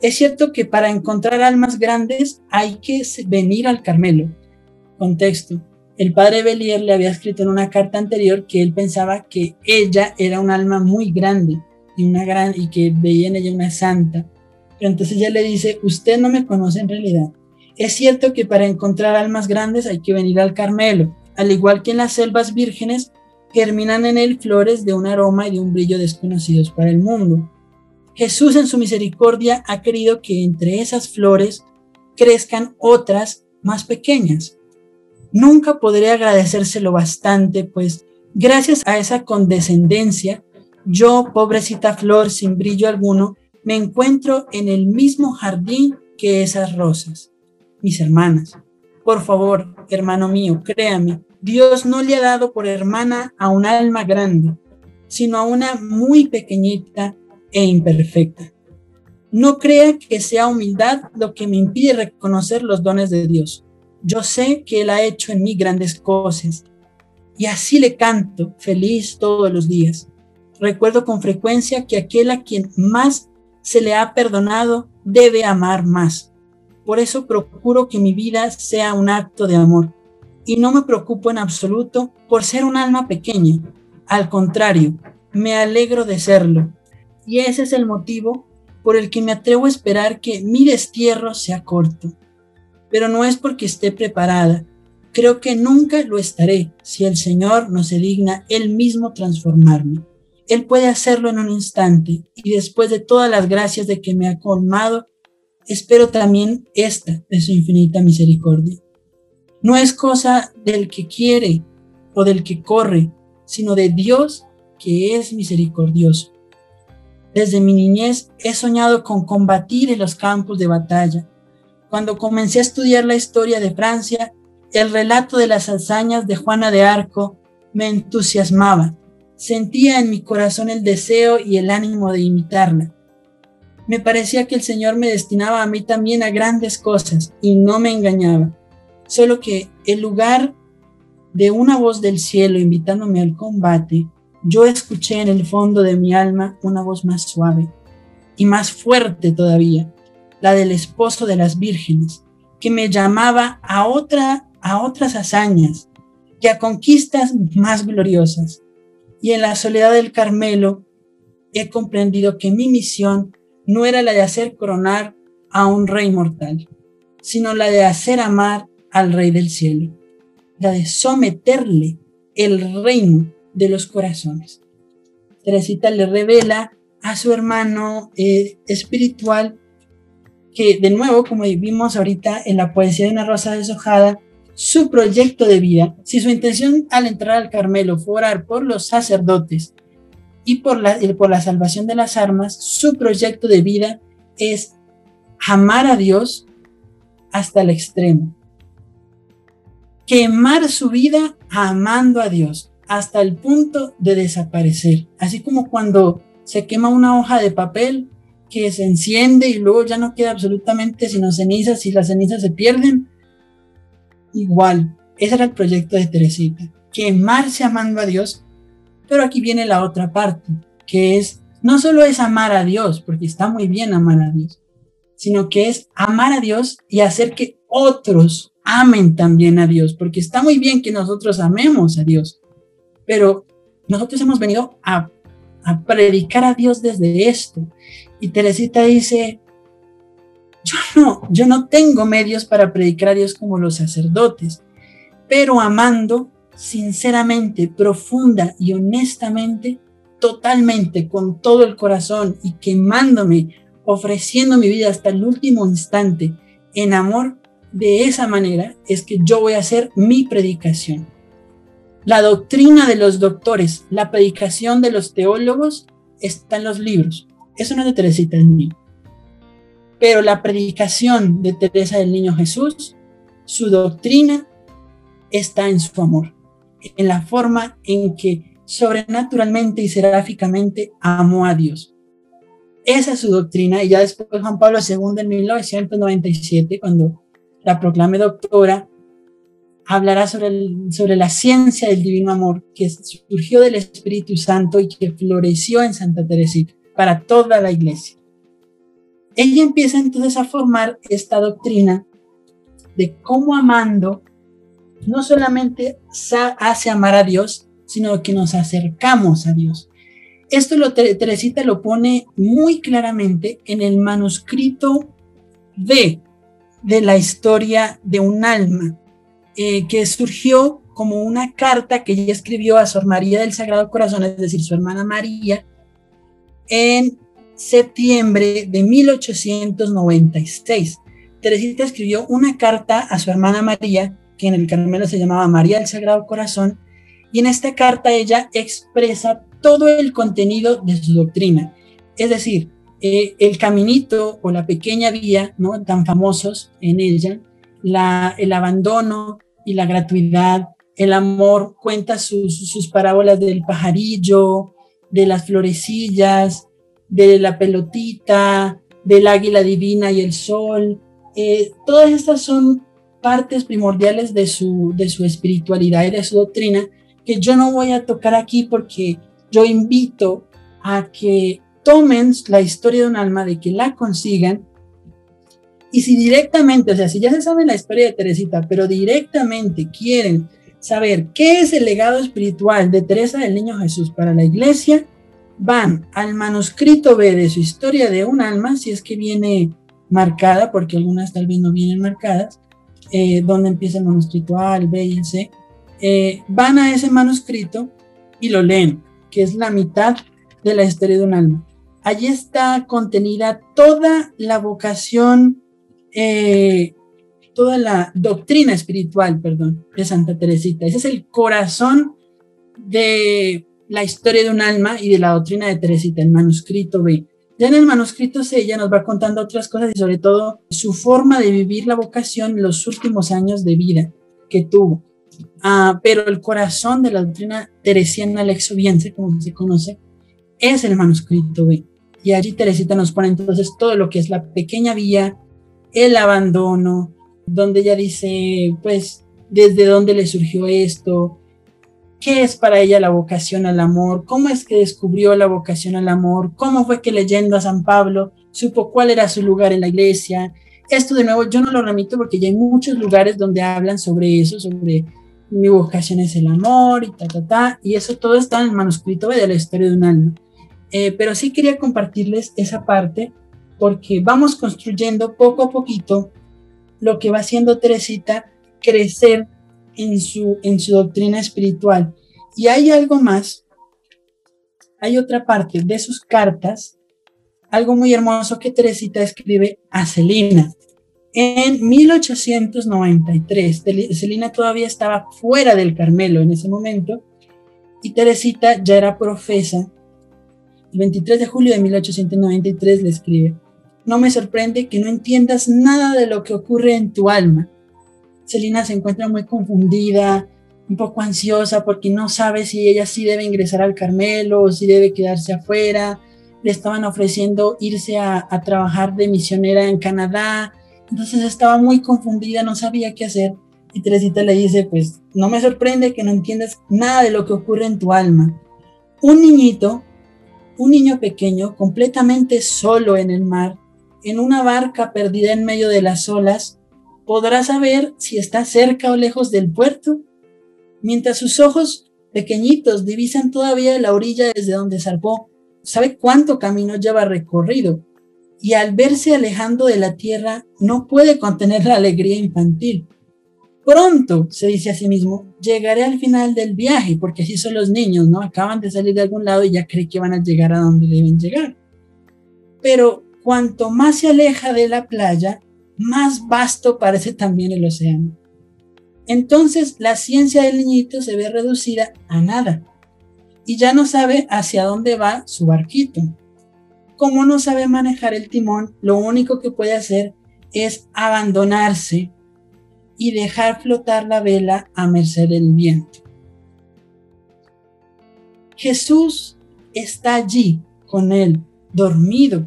Es cierto que para encontrar almas grandes hay que venir al Carmelo. Contexto. El padre Belier le había escrito en una carta anterior que él pensaba que ella era un alma muy grande y, una gran, y que veía en ella una santa. Pero entonces ella le dice, usted no me conoce en realidad. Es cierto que para encontrar almas grandes hay que venir al Carmelo. Al igual que en las selvas vírgenes, germinan en él flores de un aroma y de un brillo desconocidos para el mundo. Jesús en su misericordia ha querido que entre esas flores crezcan otras más pequeñas. Nunca podré agradecérselo bastante, pues gracias a esa condescendencia, yo, pobrecita flor sin brillo alguno, me encuentro en el mismo jardín que esas rosas. Mis hermanas, por favor, hermano mío, créame, Dios no le ha dado por hermana a un alma grande, sino a una muy pequeñita e imperfecta. No crea que sea humildad lo que me impide reconocer los dones de Dios. Yo sé que Él ha hecho en mí grandes cosas y así le canto feliz todos los días. Recuerdo con frecuencia que aquel a quien más se le ha perdonado debe amar más. Por eso procuro que mi vida sea un acto de amor y no me preocupo en absoluto por ser un alma pequeña. Al contrario, me alegro de serlo y ese es el motivo por el que me atrevo a esperar que mi destierro sea corto. Pero no es porque esté preparada, creo que nunca lo estaré si el Señor no se digna Él mismo transformarme. Él puede hacerlo en un instante y después de todas las gracias de que me ha colmado, espero también esta de su infinita misericordia. No es cosa del que quiere o del que corre, sino de Dios que es misericordioso. Desde mi niñez he soñado con combatir en los campos de batalla. Cuando comencé a estudiar la historia de Francia, el relato de las hazañas de Juana de Arco me entusiasmaba. Sentía en mi corazón el deseo y el ánimo de imitarla. Me parecía que el Señor me destinaba a mí también a grandes cosas y no me engañaba. Solo que el lugar de una voz del cielo invitándome al combate yo escuché en el fondo de mi alma una voz más suave y más fuerte todavía, la del esposo de las vírgenes, que me llamaba a otra a otras hazañas y a conquistas más gloriosas. Y en la soledad del Carmelo he comprendido que mi misión no era la de hacer coronar a un rey mortal, sino la de hacer amar al rey del cielo, la de someterle el reino de los corazones. Teresita le revela a su hermano eh, espiritual que de nuevo, como vimos ahorita en la poesía de una rosa deshojada, su proyecto de vida, si su intención al entrar al Carmelo fue orar por los sacerdotes y por la, por la salvación de las armas, su proyecto de vida es amar a Dios hasta el extremo. Quemar su vida amando a Dios hasta el punto de desaparecer. Así como cuando se quema una hoja de papel que se enciende y luego ya no queda absolutamente sino cenizas y las cenizas se pierden. Igual, ese era el proyecto de Teresita, quemarse amando a Dios. Pero aquí viene la otra parte, que es, no solo es amar a Dios, porque está muy bien amar a Dios, sino que es amar a Dios y hacer que otros amen también a Dios, porque está muy bien que nosotros amemos a Dios, pero nosotros hemos venido a, predicar a Dios desde esto. Y Teresita dice, yo no, yo no tengo medios para predicar a Dios como los sacerdotes, pero amando sinceramente, profunda y honestamente, totalmente, con todo el corazón y quemándome ofreciendo mi vida hasta el último instante en amor, de esa manera es que yo voy a hacer mi predicación. La doctrina de los doctores, la predicación de los teólogos está en los libros. Eso no es de Teresita, es mío. Pero la predicación de Teresa del Niño Jesús, su doctrina está en su amor, en la forma en que sobrenaturalmente y seráficamente amó a Dios. Esa es su doctrina y ya después Juan Pablo II en 1997, cuando la proclame doctora, hablará sobre, sobre la ciencia del divino amor que surgió del Espíritu Santo y que floreció en Santa Teresita para toda la iglesia. Ella empieza entonces a formar esta doctrina de cómo amando no solamente hace amar a Dios, sino que nos acercamos a Dios. Esto lo, Teresita lo pone muy claramente en el manuscrito D de la historia de un alma, eh, que surgió como una carta que ella escribió a Sor María del Sagrado Corazón, es decir, su hermana María, en septiembre de 1896. Teresita escribió una carta a su hermana María, que en el Carmelo se llamaba María del Sagrado Corazón, y en esta carta ella expresa todo el contenido de su doctrina. Es decir, eh, el caminito o la pequeña vía, ¿no? Tan famosos en ella, la, el abandono y la gratuidad, el amor, cuenta sus, sus parábolas del pajarillo, de las florecillas, de la pelotita, del águila divina y el sol. Eh, todas estas son partes primordiales de su, de su espiritualidad y de su doctrina que yo no voy a tocar aquí porque yo invito a que tomen la historia de un alma, de que la consigan. Y si directamente, o sea, si ya se sabe la historia de Teresita, pero directamente quieren saber qué es el legado espiritual de Teresa del Niño Jesús para la iglesia, van al manuscrito B de su historia de un alma, si es que viene marcada, porque algunas tal vez no vienen marcadas, eh, donde empieza el manuscrito A, el B y el C, eh, van a ese manuscrito y lo leen que es la mitad de la historia de un alma. Allí está contenida toda la vocación, eh, toda la doctrina espiritual, perdón, de Santa Teresita. Ese es el corazón de la historia de un alma y de la doctrina de Teresita, el manuscrito B. Ya en el manuscrito C ella nos va contando otras cosas y sobre todo su forma de vivir la vocación en los últimos años de vida que tuvo. Ah, pero el corazón de la doctrina teresiana lexoviense, como se conoce, es el manuscrito B. Y allí Teresita nos pone entonces todo lo que es la pequeña vía, el abandono, donde ella dice, pues, desde dónde le surgió esto, qué es para ella la vocación al amor, cómo es que descubrió la vocación al amor, cómo fue que leyendo a San Pablo supo cuál era su lugar en la iglesia. Esto de nuevo yo no lo remito porque ya hay muchos lugares donde hablan sobre eso, sobre mi vocación es el amor y ta, ta, ta, y eso todo está en el manuscrito de la historia de un alma. Eh, pero sí quería compartirles esa parte porque vamos construyendo poco a poquito lo que va haciendo Teresita crecer en su, en su doctrina espiritual. Y hay algo más, hay otra parte de sus cartas algo muy hermoso que Teresita escribe a Celina. En 1893, Celina todavía estaba fuera del Carmelo en ese momento y Teresita ya era profesa. El 23 de julio de 1893 le escribe, no me sorprende que no entiendas nada de lo que ocurre en tu alma. Celina se encuentra muy confundida, un poco ansiosa porque no sabe si ella sí debe ingresar al Carmelo o si debe quedarse afuera. Le estaban ofreciendo irse a, trabajar de misionera en Canadá. Entonces estaba muy confundida, no sabía qué hacer. Y Teresita le dice, pues no me sorprende que no entiendas nada de lo que ocurre en tu alma. Un niñito, un niño pequeño, completamente solo en el mar, en una barca perdida en medio de las olas, podrá saber si está cerca o lejos del puerto, mientras sus ojos pequeñitos divisan todavía la orilla desde donde zarpó. Sabe cuánto camino lleva recorrido y al verse alejando de la tierra no puede contener la alegría infantil. Pronto, se dice a sí mismo, llegaré al final del viaje, porque así son los niños, ¿no? Acaban de salir de algún lado y ya creen que van a llegar a donde deben llegar. Pero cuanto más se aleja de la playa, más vasto parece también el océano. Entonces la ciencia del niñito se ve reducida a nada y ya no sabe hacia dónde va su barquito. Como no sabe manejar el timón, lo único que puede hacer es abandonarse y dejar flotar la vela a merced del viento. Jesús está allí con él, dormido,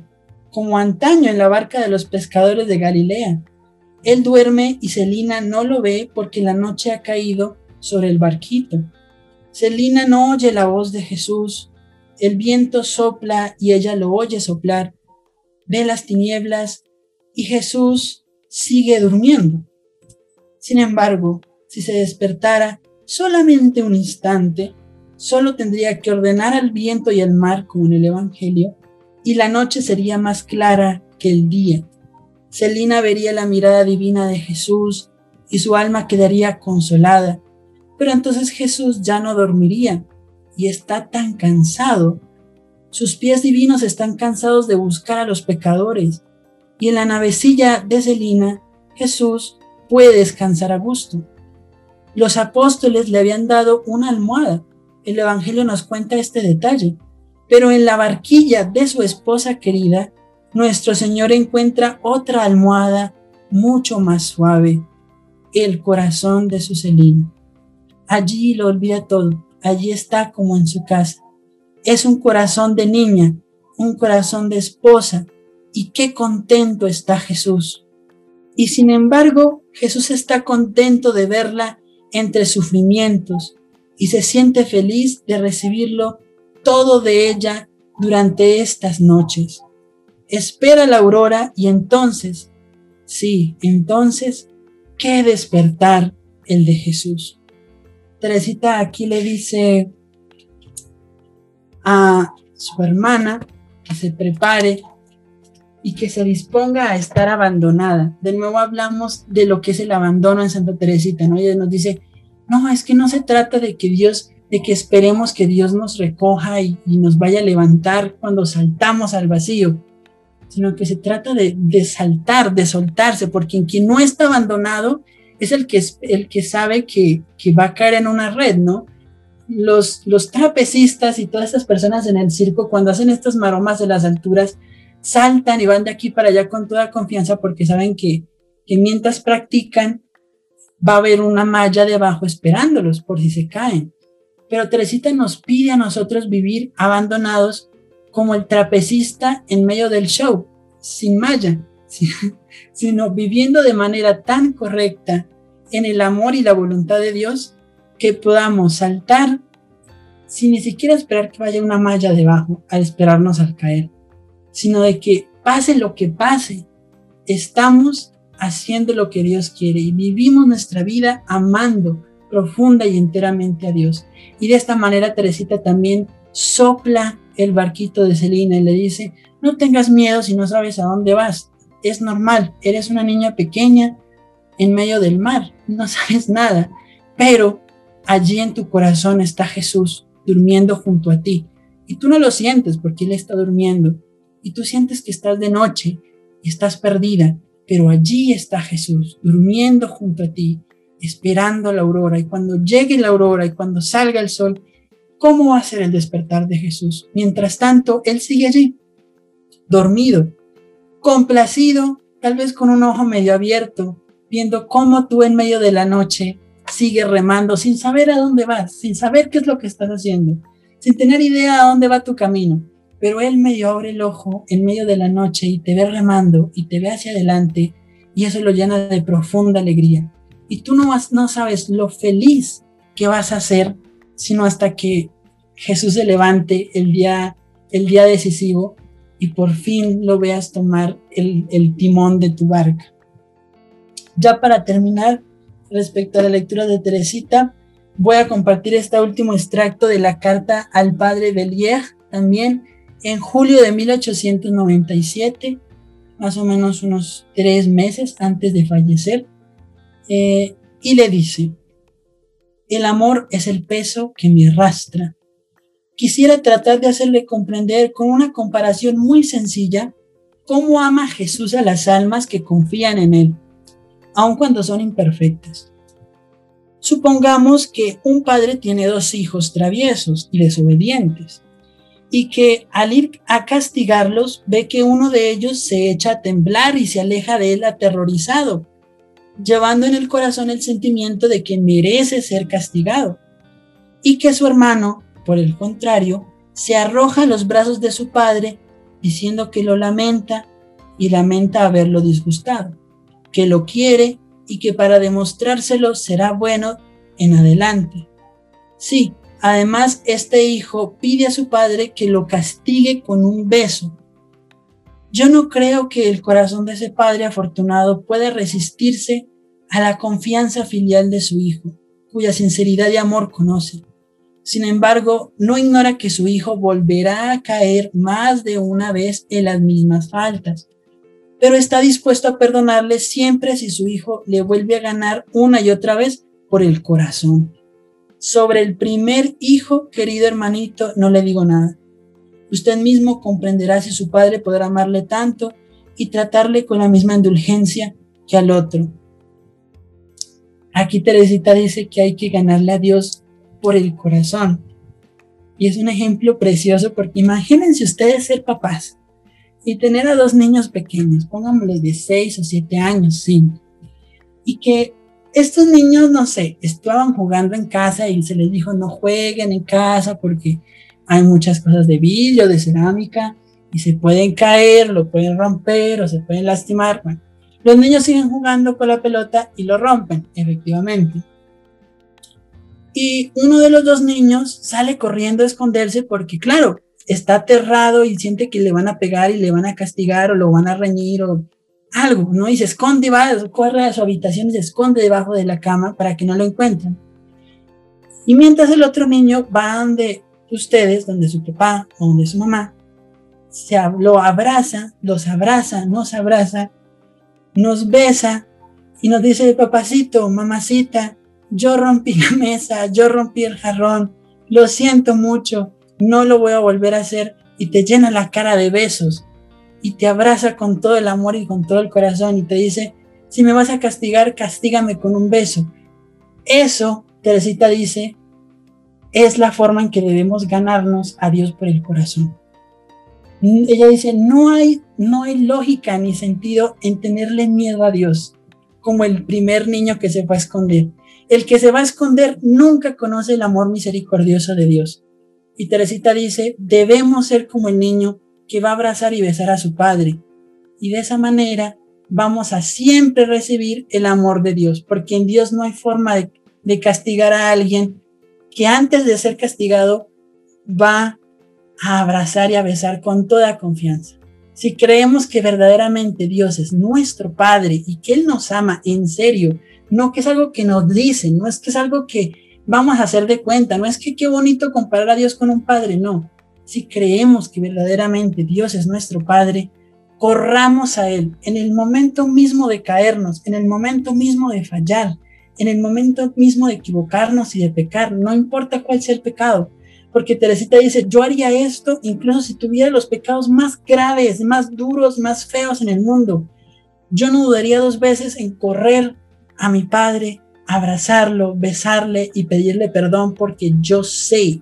como antaño en la barca de los pescadores de Galilea. Él duerme y Celina no lo ve porque la noche ha caído sobre el barquito. Celina no oye la voz de Jesús. El viento sopla y ella lo oye soplar. Ve las tinieblas y Jesús sigue durmiendo. Sin embargo, si se despertara solamente un instante, solo tendría que ordenar al viento y al mar como en el Evangelio, y la noche sería más clara que el día. Celina vería la mirada divina de Jesús y su alma quedaría consolada. Pero entonces Jesús ya no dormiría y está tan cansado. Sus pies divinos están cansados de buscar a los pecadores. Y en la navecilla de Celina, Jesús puede descansar a gusto. Los apóstoles le habían dado una almohada. El Evangelio nos cuenta este detalle. Pero en la barquilla de su esposa querida, nuestro Señor encuentra otra almohada mucho más suave, el corazón de su Celina. Allí lo olvida todo, allí está como en su casa. Es un corazón de niña, un corazón de esposa, y qué contento está Jesús. Y sin embargo, Jesús está contento de verla entre sufrimientos y se siente feliz de recibirlo todo de ella durante estas noches. Espera la aurora y entonces, sí, entonces, qué despertar el de Jesús. Teresita aquí le dice a su hermana que se prepare y que se disponga a estar abandonada. De nuevo hablamos de lo que es el abandono en Santa Teresita, ¿no? Ella nos dice, no, es que no se trata de que Dios, de que esperemos que Dios nos recoja y, nos vaya a levantar cuando saltamos al vacío, sino que se trata de, de saltar, de soltarse, porque quien no está abandonado es el que, el que sabe que, que va a caer en una red, ¿no? Los, los trapecistas y todas estas personas en el circo, cuando hacen estas maromas de las alturas, saltan y van de aquí para allá con toda confianza porque saben que, que mientras practican va a haber una malla debajo esperándolos por si se caen. Pero Teresita nos pide a nosotros vivir abandonados como el trapecista en medio del show, sin malla, sino viviendo de manera tan correcta en el amor y la voluntad de Dios que podamos saltar sin ni siquiera esperar que vaya una malla debajo a esperarnos al caer sino de que pase lo que pase, estamos haciendo lo que Dios quiere y vivimos nuestra vida amando profunda y enteramente a Dios. Y de esta manera Teresita también sopla el barquito de Celina y le dice, no tengas miedo si no sabes a dónde vas. Es normal, eres una niña pequeña en medio del mar, no sabes nada, pero allí en tu corazón está Jesús durmiendo junto a ti. Y tú no lo sientes porque Él está durmiendo, y tú sientes que estás de noche y estás perdida, pero allí está Jesús, durmiendo junto a ti, esperando la aurora. Y cuando llegue la aurora y cuando salga el sol, ¿cómo va a ser el despertar de Jesús? Mientras tanto, Él sigue allí, dormido, complacido, tal vez con un ojo medio abierto, viendo cómo tú en medio de la noche sigues remando sin saber a dónde vas, sin saber qué es lo que estás haciendo, sin tener idea a dónde va tu camino. Pero Él medio abre el ojo en medio de la noche y te ve remando y te ve hacia adelante y eso lo llena de profunda alegría. Y tú no, vas, no sabes lo feliz que vas a ser, sino hasta que Jesús se levante el día, el día decisivo y por fin lo veas tomar el, timón de tu barca. Ya para terminar, respecto a la lectura de Teresita, voy a compartir este último extracto de la carta al padre Belier, también en julio de 1897, más o menos unos tres meses antes de fallecer, eh, y le dice, el amor es el peso que me arrastra. Quisiera tratar de hacerle comprender con una comparación muy sencilla cómo ama Jesús a las almas que confían en Él, aun cuando son imperfectas. Supongamos que un padre tiene dos hijos traviesos y desobedientes y que al ir a castigarlos ve que uno de ellos se echa a temblar y se aleja de él aterrorizado, llevando en el corazón el sentimiento de que merece ser castigado, y que su hermano, por el contrario, se arroja a los brazos de su padre diciendo que lo lamenta y lamenta haberlo disgustado, que lo quiere y que para demostrárselo será bueno en adelante. Sí, Además, este hijo pide a su padre que lo castigue con un beso. Yo no creo que el corazón de ese padre afortunado pueda resistirse a la confianza filial de su hijo, cuya sinceridad y amor conoce. Sin embargo, no ignora que su hijo volverá a caer más de una vez en las mismas faltas, pero está dispuesto a perdonarle siempre si su hijo le vuelve a ganar una y otra vez por el corazón. Sobre el primer hijo, querido hermanito, no le digo nada. Usted mismo comprenderá si su padre podrá amarle tanto y tratarle con la misma indulgencia que al otro. Aquí Teresita dice que hay que ganarle a Dios por el corazón. Y es un ejemplo precioso porque imagínense ustedes ser papás y tener a dos niños pequeños, pónganle de 6 o 7 años, 5, y que estos niños, no sé, estaban jugando en casa y se les dijo no jueguen en casa porque hay muchas cosas de vidrio, de cerámica y se pueden caer, lo pueden romper o se pueden lastimar. Los niños siguen jugando con la pelota y lo rompen, efectivamente. Y uno de los dos niños sale corriendo a esconderse porque, claro, está aterrado y siente que le van a pegar y le van a castigar o lo van a reñir o algo, ¿no? Y se esconde, va, corre a su habitación y se esconde debajo de la cama para que no lo encuentren. Y mientras el otro niño va donde ustedes, donde su papá o donde su mamá, se lo abraza, los abraza, nos abraza, nos besa y nos dice, papacito, mamacita, yo rompí la mesa, yo rompí el jarrón, lo siento mucho, no lo voy a volver a hacer y te llena la cara de besos y te abraza con todo el amor y con todo el corazón y te dice, si me vas a castigar, castígame con un beso. Eso, Teresita dice, es la forma en que debemos ganarnos a Dios por el corazón. Ella dice, no hay, no hay lógica ni sentido en tenerle miedo a Dios, como el primer niño que se va a esconder. El que se va a esconder nunca conoce el amor misericordioso de Dios. Y Teresita dice, debemos ser como el niño que va a abrazar y besar a su Padre. Y de esa manera vamos a siempre recibir el amor de Dios, porque en Dios no hay forma de, castigar a alguien que antes de ser castigado va a abrazar y a besar con toda confianza. Si creemos que verdaderamente Dios es nuestro Padre y que Él nos ama en serio, no que es algo que nos dicen, no es que es algo que vamos a hacer de cuenta, no es que qué bonito comparar a Dios con un Padre, no si creemos que verdaderamente Dios es nuestro Padre, corramos a Él en el momento mismo de caernos, en el momento mismo de fallar, en el momento mismo de equivocarnos y de pecar, no importa cuál sea el pecado, porque Teresita dice, yo haría esto incluso si tuviera los pecados más graves, más duros, más feos en el mundo. Yo no dudaría dos veces en correr a mi padre, abrazarlo, besarle y pedirle perdón porque yo sé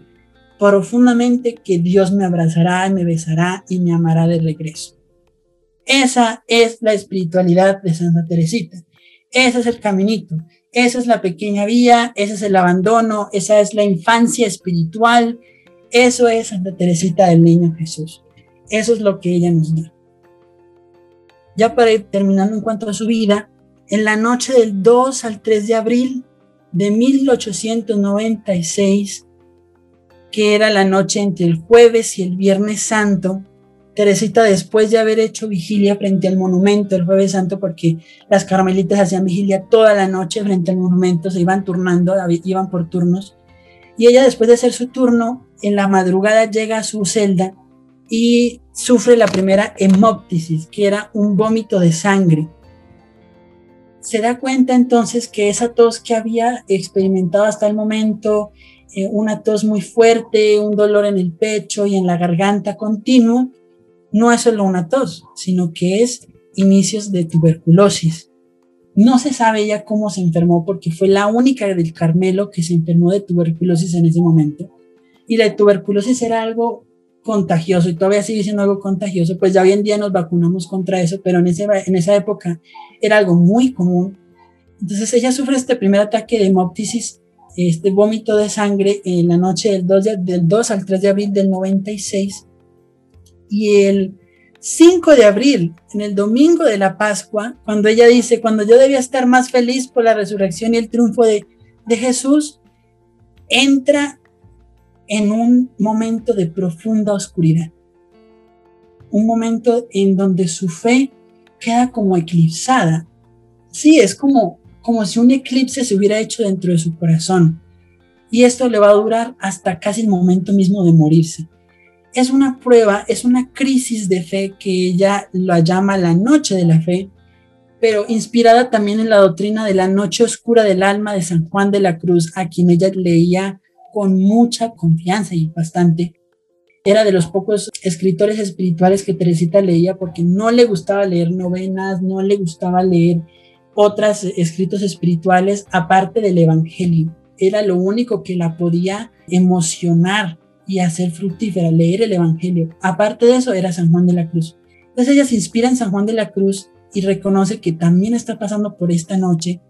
profundamente que Dios me abrazará, me besará y me amará de regreso. Esa es la espiritualidad de Santa Teresita. Ese es el caminito. Esa es la pequeña vía, ese es el abandono, esa es la infancia espiritual. Eso es Santa Teresita del Niño Jesús. Eso es lo que ella nos da. Ya para ir terminando en cuanto a su vida, en la noche del 2 al 3 de abril de 1896, que era la noche entre el jueves y el viernes santo, Teresita, después de haber hecho vigilia frente al monumento el jueves santo, porque las carmelitas hacían vigilia toda la noche frente al monumento, se iban turnando, iban por turnos, y ella después de hacer su turno, en la madrugada llega a su celda y sufre la primera hemoptisis, que era un vómito de sangre. Se da cuenta entonces que esa tos que había experimentado hasta el momento, eh, una tos muy fuerte, un dolor en el pecho y en la garganta continuo, no es solo una tos, sino que es inicios de tuberculosis. No se sabe ya cómo se enfermó porque fue la única del Carmelo que se enfermó de tuberculosis en ese momento. Y la tuberculosis era algo contagioso y todavía sigue siendo algo contagioso, pues ya hoy en día nos vacunamos contra eso, pero en, ese, en esa época era algo muy común. Entonces ella sufre este primer ataque de hemoptisis, este vómito de sangre en la noche del 2, del 2 al 3 de abril del 96 y el 5 de abril, en el domingo de la Pascua, cuando ella dice, cuando yo debía estar más feliz por la resurrección y el triunfo de, de Jesús, entra en un momento de profunda oscuridad. Un momento en donde su fe queda como eclipsada. Sí, es como, como si un eclipse se hubiera hecho dentro de su corazón. Y esto le va a durar hasta casi el momento mismo de morirse es una prueba, es una crisis de fe que ella la llama la noche de la fe, pero inspirada también en la doctrina de la noche oscura del alma de San Juan de la Cruz, a quien ella leía con mucha confianza y bastante. Era de los pocos escritores espirituales que Teresita leía porque no le gustaba leer novenas, no le gustaba leer otros escritos espirituales aparte del Evangelio. Era lo único que la podía emocionar y hacer fructífera, leer el Evangelio. Aparte de eso, era San Juan de la Cruz. Entonces ella se inspira en San Juan de la Cruz y reconoce que también está pasando por esta noche.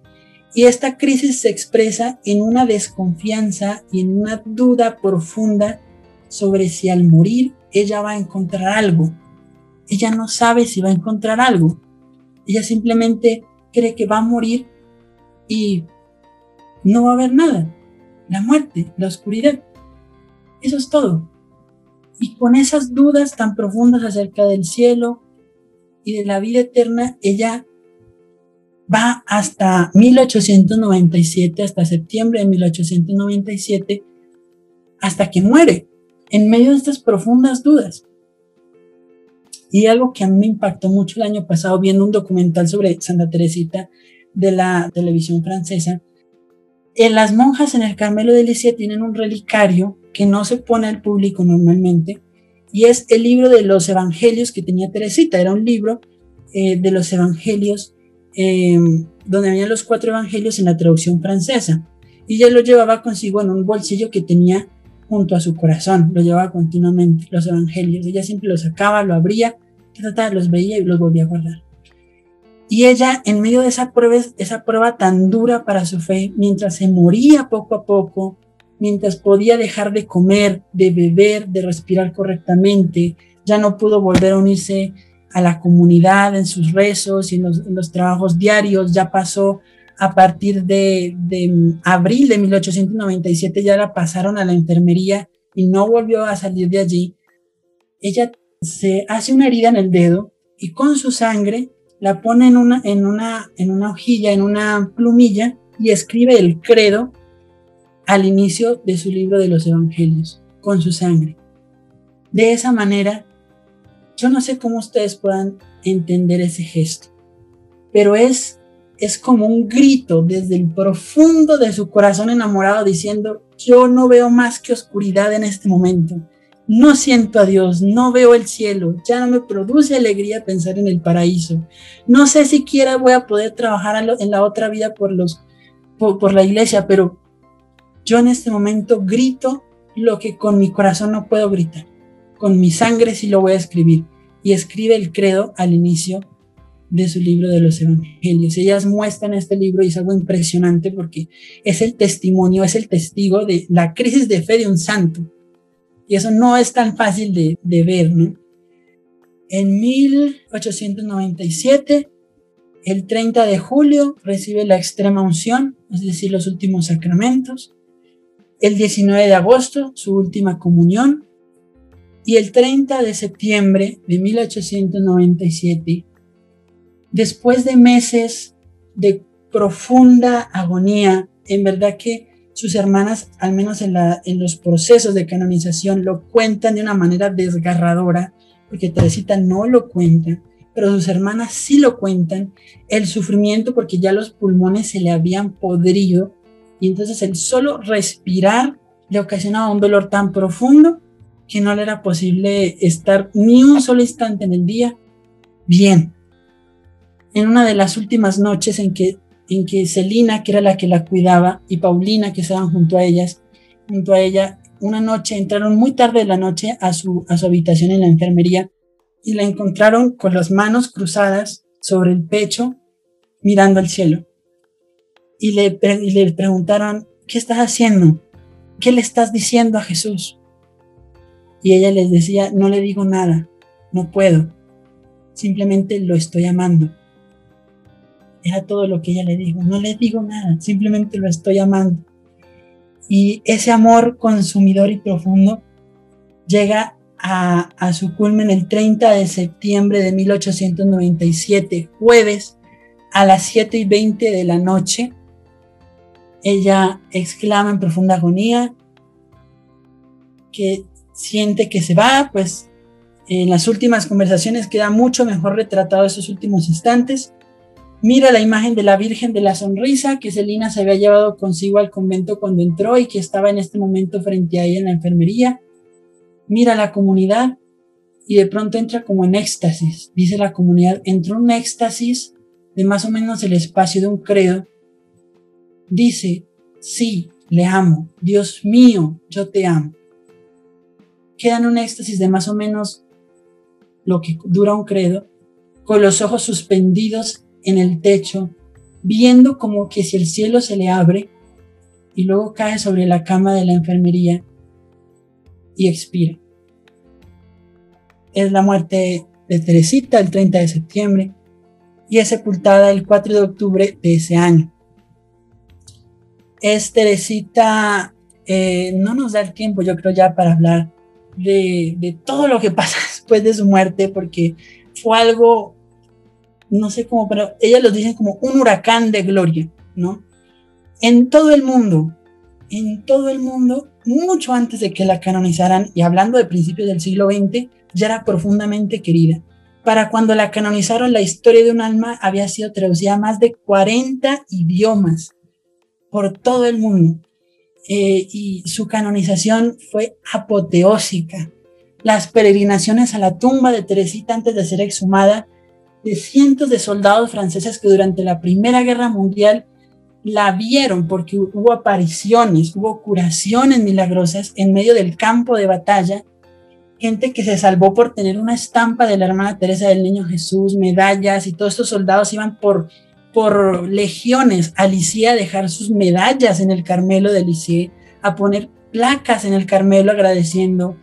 Y esta crisis se expresa en una desconfianza y en una duda profunda sobre si al morir ella va a encontrar algo. Ella no sabe si va a encontrar algo. Ella simplemente cree que va a morir y no va a haber nada. La muerte, la oscuridad. Eso es todo. Y con esas dudas tan profundas acerca del cielo y de la vida eterna, ella va hasta 1897, hasta septiembre de 1897, hasta que muere, en medio de estas profundas dudas. Y algo que a mí me impactó mucho el año pasado viendo un documental sobre Santa Teresita de la televisión francesa, en las monjas en el Carmelo de Licia tienen un relicario que no se pone al público normalmente, y es el libro de los evangelios que tenía Teresita. Era un libro eh, de los evangelios em, donde había los cuatro evangelios en la traducción francesa. Y ella lo llevaba consigo en un bolsillo que tenía junto a su corazón, lo llevaba continuamente, los evangelios. Ella siempre los sacaba, lo abría, los veía y los volvía a guardar. Y ella, en medio de esa prueba, tan dura para su fe, mientras se moría poco a poco, mientras podía dejar de comer, de beber, de respirar correctamente, ya no pudo volver a unirse a la comunidad en sus rezos y en los, trabajos diarios, ya pasó a partir de, de, abril de 1897, ya la pasaron a la enfermería y no volvió a salir de allí. Ella se hace una herida en el dedo y con su sangre la pone en una, en una, en una hojilla, en una plumilla y escribe el credo al inicio de su libro de los Evangelios, con su sangre. De esa manera, yo no sé cómo ustedes puedan entender ese gesto, pero es, es como un grito desde el profundo de su corazón enamorado diciendo, yo no veo más que oscuridad en este momento. No siento a Dios, no veo el cielo, ya no me produce alegría pensar en el paraíso. No sé siquiera voy a poder trabajar en la otra vida por, la iglesia, pero yo en este momento grito lo que con mi corazón no puedo gritar. Con mi sangre sí lo voy a escribir. Y escribe el credo al inicio de su libro de los evangelios. Ellas muestran este libro y es algo impresionante porque es el testimonio, es el testigo de la crisis de fe de un santo. Y eso no es tan fácil de, de ver, ¿no? En 1897, el 30 de julio, recibe la extrema unción, es decir, los últimos sacramentos. El 19 de agosto, su última comunión. Y el 30 de septiembre de 1897, después de meses de profunda agonía, en verdad que sus hermanas, al menos en, los procesos de canonización, lo cuentan de una manera desgarradora, porque Teresita no lo cuenta, pero sus hermanas sí lo cuentan, el sufrimiento porque ya los pulmones se le habían podrido y entonces el solo respirar le ocasionaba un dolor tan profundo que no le era posible estar ni un solo instante en el día bien. En una de las últimas noches en que, en que Celina, que era la que la cuidaba, y Paulina, que estaban junto a ellas, junto a ella, una noche entraron muy tarde de la noche a su, a su habitación en la enfermería y la encontraron con las manos cruzadas sobre el pecho, mirando al cielo. Y le, y le preguntaron, ¿qué estás haciendo? ¿Qué le estás diciendo a Jesús? Y ella les decía, no le digo nada, no puedo, simplemente lo estoy amando. Era todo lo que ella le dijo. No le digo nada, simplemente lo estoy amando. Y ese amor consumidor y profundo llega a, a, su culmen el 30 de septiembre de 1897, jueves, a las 7 y 20 de la noche. Ella exclama en profunda agonía que siente que se va, pues en las últimas conversaciones queda mucho mejor retratado esos últimos instantes. Mira la imagen de la Virgen de la Sonrisa que Celina se había llevado consigo al convento cuando entró y que estaba en este momento frente a ella en la enfermería. Mira la comunidad y de pronto entra como en éxtasis. Dice la comunidad, entró en un éxtasis de más o menos el espacio de un credo. Dice, sí, le amo. Dios mío, yo te amo. Queda en un éxtasis de más o menos lo que dura un credo, con los ojos suspendidos en el techo, viendo como que si el cielo se le abre y luego cae sobre la cama de la enfermería y expira. Es la muerte de Teresita el 30 de septiembre y es sepultada el 4 de octubre de ese año. Es Teresita, eh, no nos da el tiempo yo creo ya para hablar de, de todo lo que pasa después de su muerte porque fue algo no sé cómo, pero ellas los dicen como un huracán de gloria, ¿no? En todo el mundo, en todo el mundo, mucho antes de que la canonizaran, y hablando de principios del siglo XX, ya era profundamente querida. Para cuando la canonizaron, la historia de un alma había sido traducida a más de 40 idiomas por todo el mundo. Eh, y su canonización fue apoteósica. Las peregrinaciones a la tumba de Teresita antes de ser exhumada de cientos de soldados franceses que durante la Primera Guerra Mundial la vieron porque hubo apariciones, hubo curaciones milagrosas en medio del campo de batalla, gente que se salvó por tener una estampa de la hermana Teresa del Niño Jesús, medallas y todos estos soldados iban por, por legiones a Licía a dejar sus medallas en el Carmelo de Licía, a poner placas en el Carmelo agradeciendo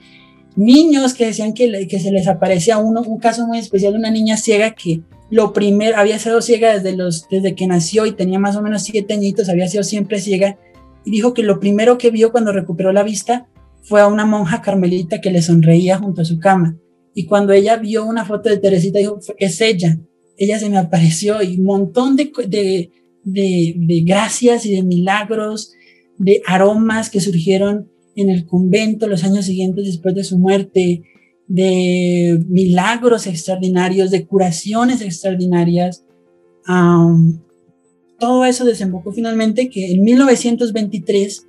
niños que decían que, que se les aparecía uno, un caso muy especial de una niña ciega que lo primero, había sido ciega desde, los, desde que nació y tenía más o menos siete añitos, había sido siempre ciega, y dijo que lo primero que vio cuando recuperó la vista fue a una monja carmelita que le sonreía junto a su cama. Y cuando ella vio una foto de Teresita, dijo, es ella, ella se me apareció y un montón de, de, de, de gracias y de milagros, de aromas que surgieron en el convento los años siguientes después de su muerte, de milagros extraordinarios, de curaciones extraordinarias. todo eso desembocó finalmente que en 1923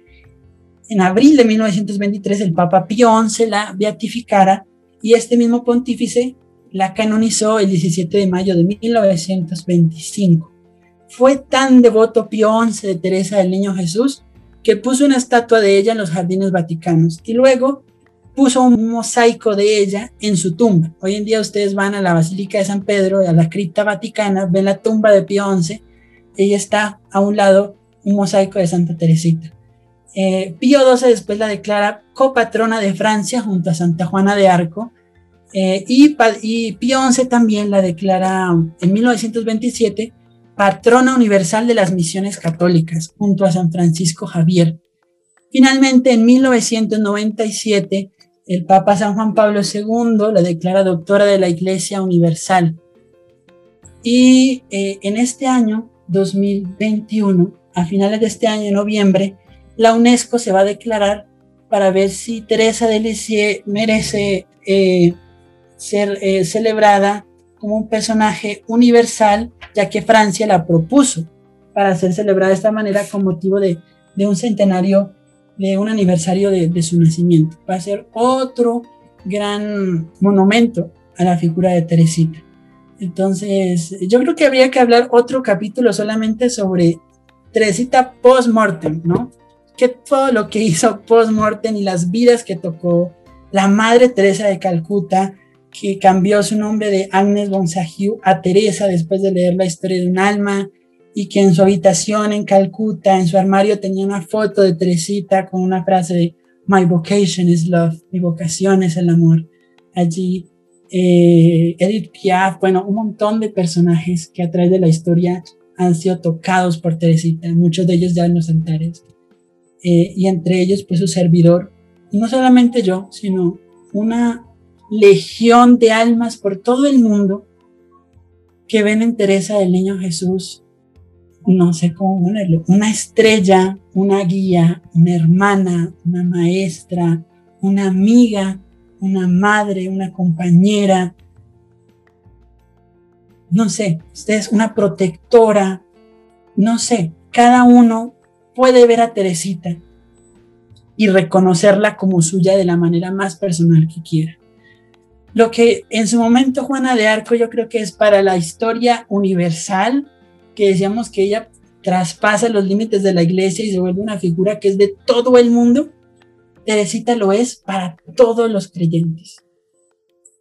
en abril de 1923 el Papa Pío XI la beatificara y este mismo pontífice la canonizó el 17 de mayo de 1925. Fue tan devoto Pío XI de Teresa del Niño Jesús que puso una estatua de ella en los jardines vaticanos y luego puso un mosaico de ella en su tumba. Hoy en día ustedes van a la Basílica de San Pedro, a la cripta vaticana, ven la tumba de Pío XI, ella está a un lado un mosaico de Santa Teresita. Eh, Pío XII después la declara copatrona de Francia junto a Santa Juana de Arco eh, y, y Pío XI también la declara en 1927 patrona universal de las misiones católicas junto a San Francisco Javier. Finalmente, en 1997, el Papa San Juan Pablo II la declara doctora de la Iglesia Universal. Y eh, en este año, 2021, a finales de este año, en noviembre, la UNESCO se va a declarar para ver si Teresa de Lisieux merece eh, ser eh, celebrada como un personaje universal, ya que Francia la propuso para ser celebrada de esta manera con motivo de, de un centenario de un aniversario de, su nacimiento. Va a ser otro gran monumento a la figura de Teresita. Entonces, yo creo que habría que hablar otro capítulo solamente sobre Teresita post-mortem, ¿no? Que todo lo que hizo post-mortem y las vidas que tocó la Madre Teresa de Calcuta, que cambió su nombre de Agnes Bonsagiu a Teresa después de leer la historia de un alma, y que en su habitación en Calcuta, en su armario, tenía una foto de Teresita con una frase de My vocation is love, mi vocación es el amor. Allí eh, Edith Piaf, bueno, un montón de personajes que a través de la historia han sido tocados por Teresita, muchos de ellos ya en los altares. Eh, y entre ellos, pues su servidor, no solamente yo, sino una legión de almas por todo el mundo que ven en Teresa del Niño Jesús. No sé cómo ponerlo, una estrella, una guía, una hermana, una maestra, una amiga, una madre, una compañera, no sé, ustedes una protectora, no sé, cada uno puede ver a Teresita y reconocerla como suya de la manera más personal que quiera. Lo que en su momento Juana de Arco yo creo que es para la historia universal, que decíamos que ella traspasa los límites de la iglesia y se vuelve una figura que es de todo el mundo, Teresita lo es para todos los creyentes.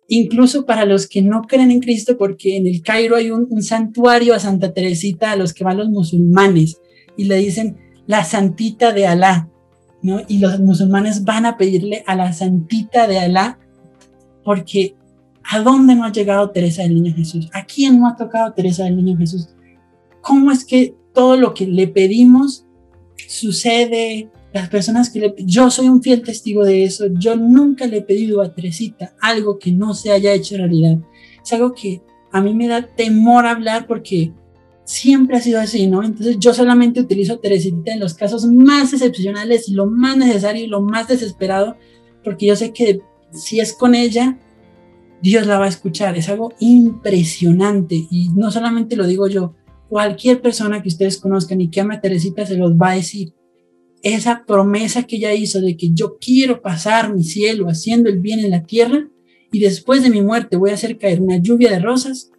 Incluso para los que no creen en Cristo, porque en el Cairo hay un, santuario a Santa Teresita a los que van los musulmanes y le dicen la santita de Alá, ¿no? Y los musulmanes van a pedirle a la santita de Alá porque ¿a dónde no ha llegado Teresa del Niño Jesús? ¿A quién no ha tocado Teresa del Niño Jesús? cómo es que todo lo que le pedimos sucede, las personas que le... Yo soy un fiel testigo de eso, yo nunca le he pedido a Teresita algo que no se haya hecho realidad. Es algo que a mí me da temor hablar porque siempre ha sido así, ¿no? Entonces yo solamente utilizo a Teresita en los casos más excepcionales lo más necesario y lo más desesperado, porque yo sé que si es con ella, Dios la va a escuchar. Es algo impresionante y no solamente lo digo yo, Cualquier persona que ustedes conozcan y que ama a Teresita se los va a decir. Esa promesa que ella hizo de que yo quiero pasar mi cielo haciendo el bien en la tierra y después de mi muerte voy a hacer caer una lluvia de rosas.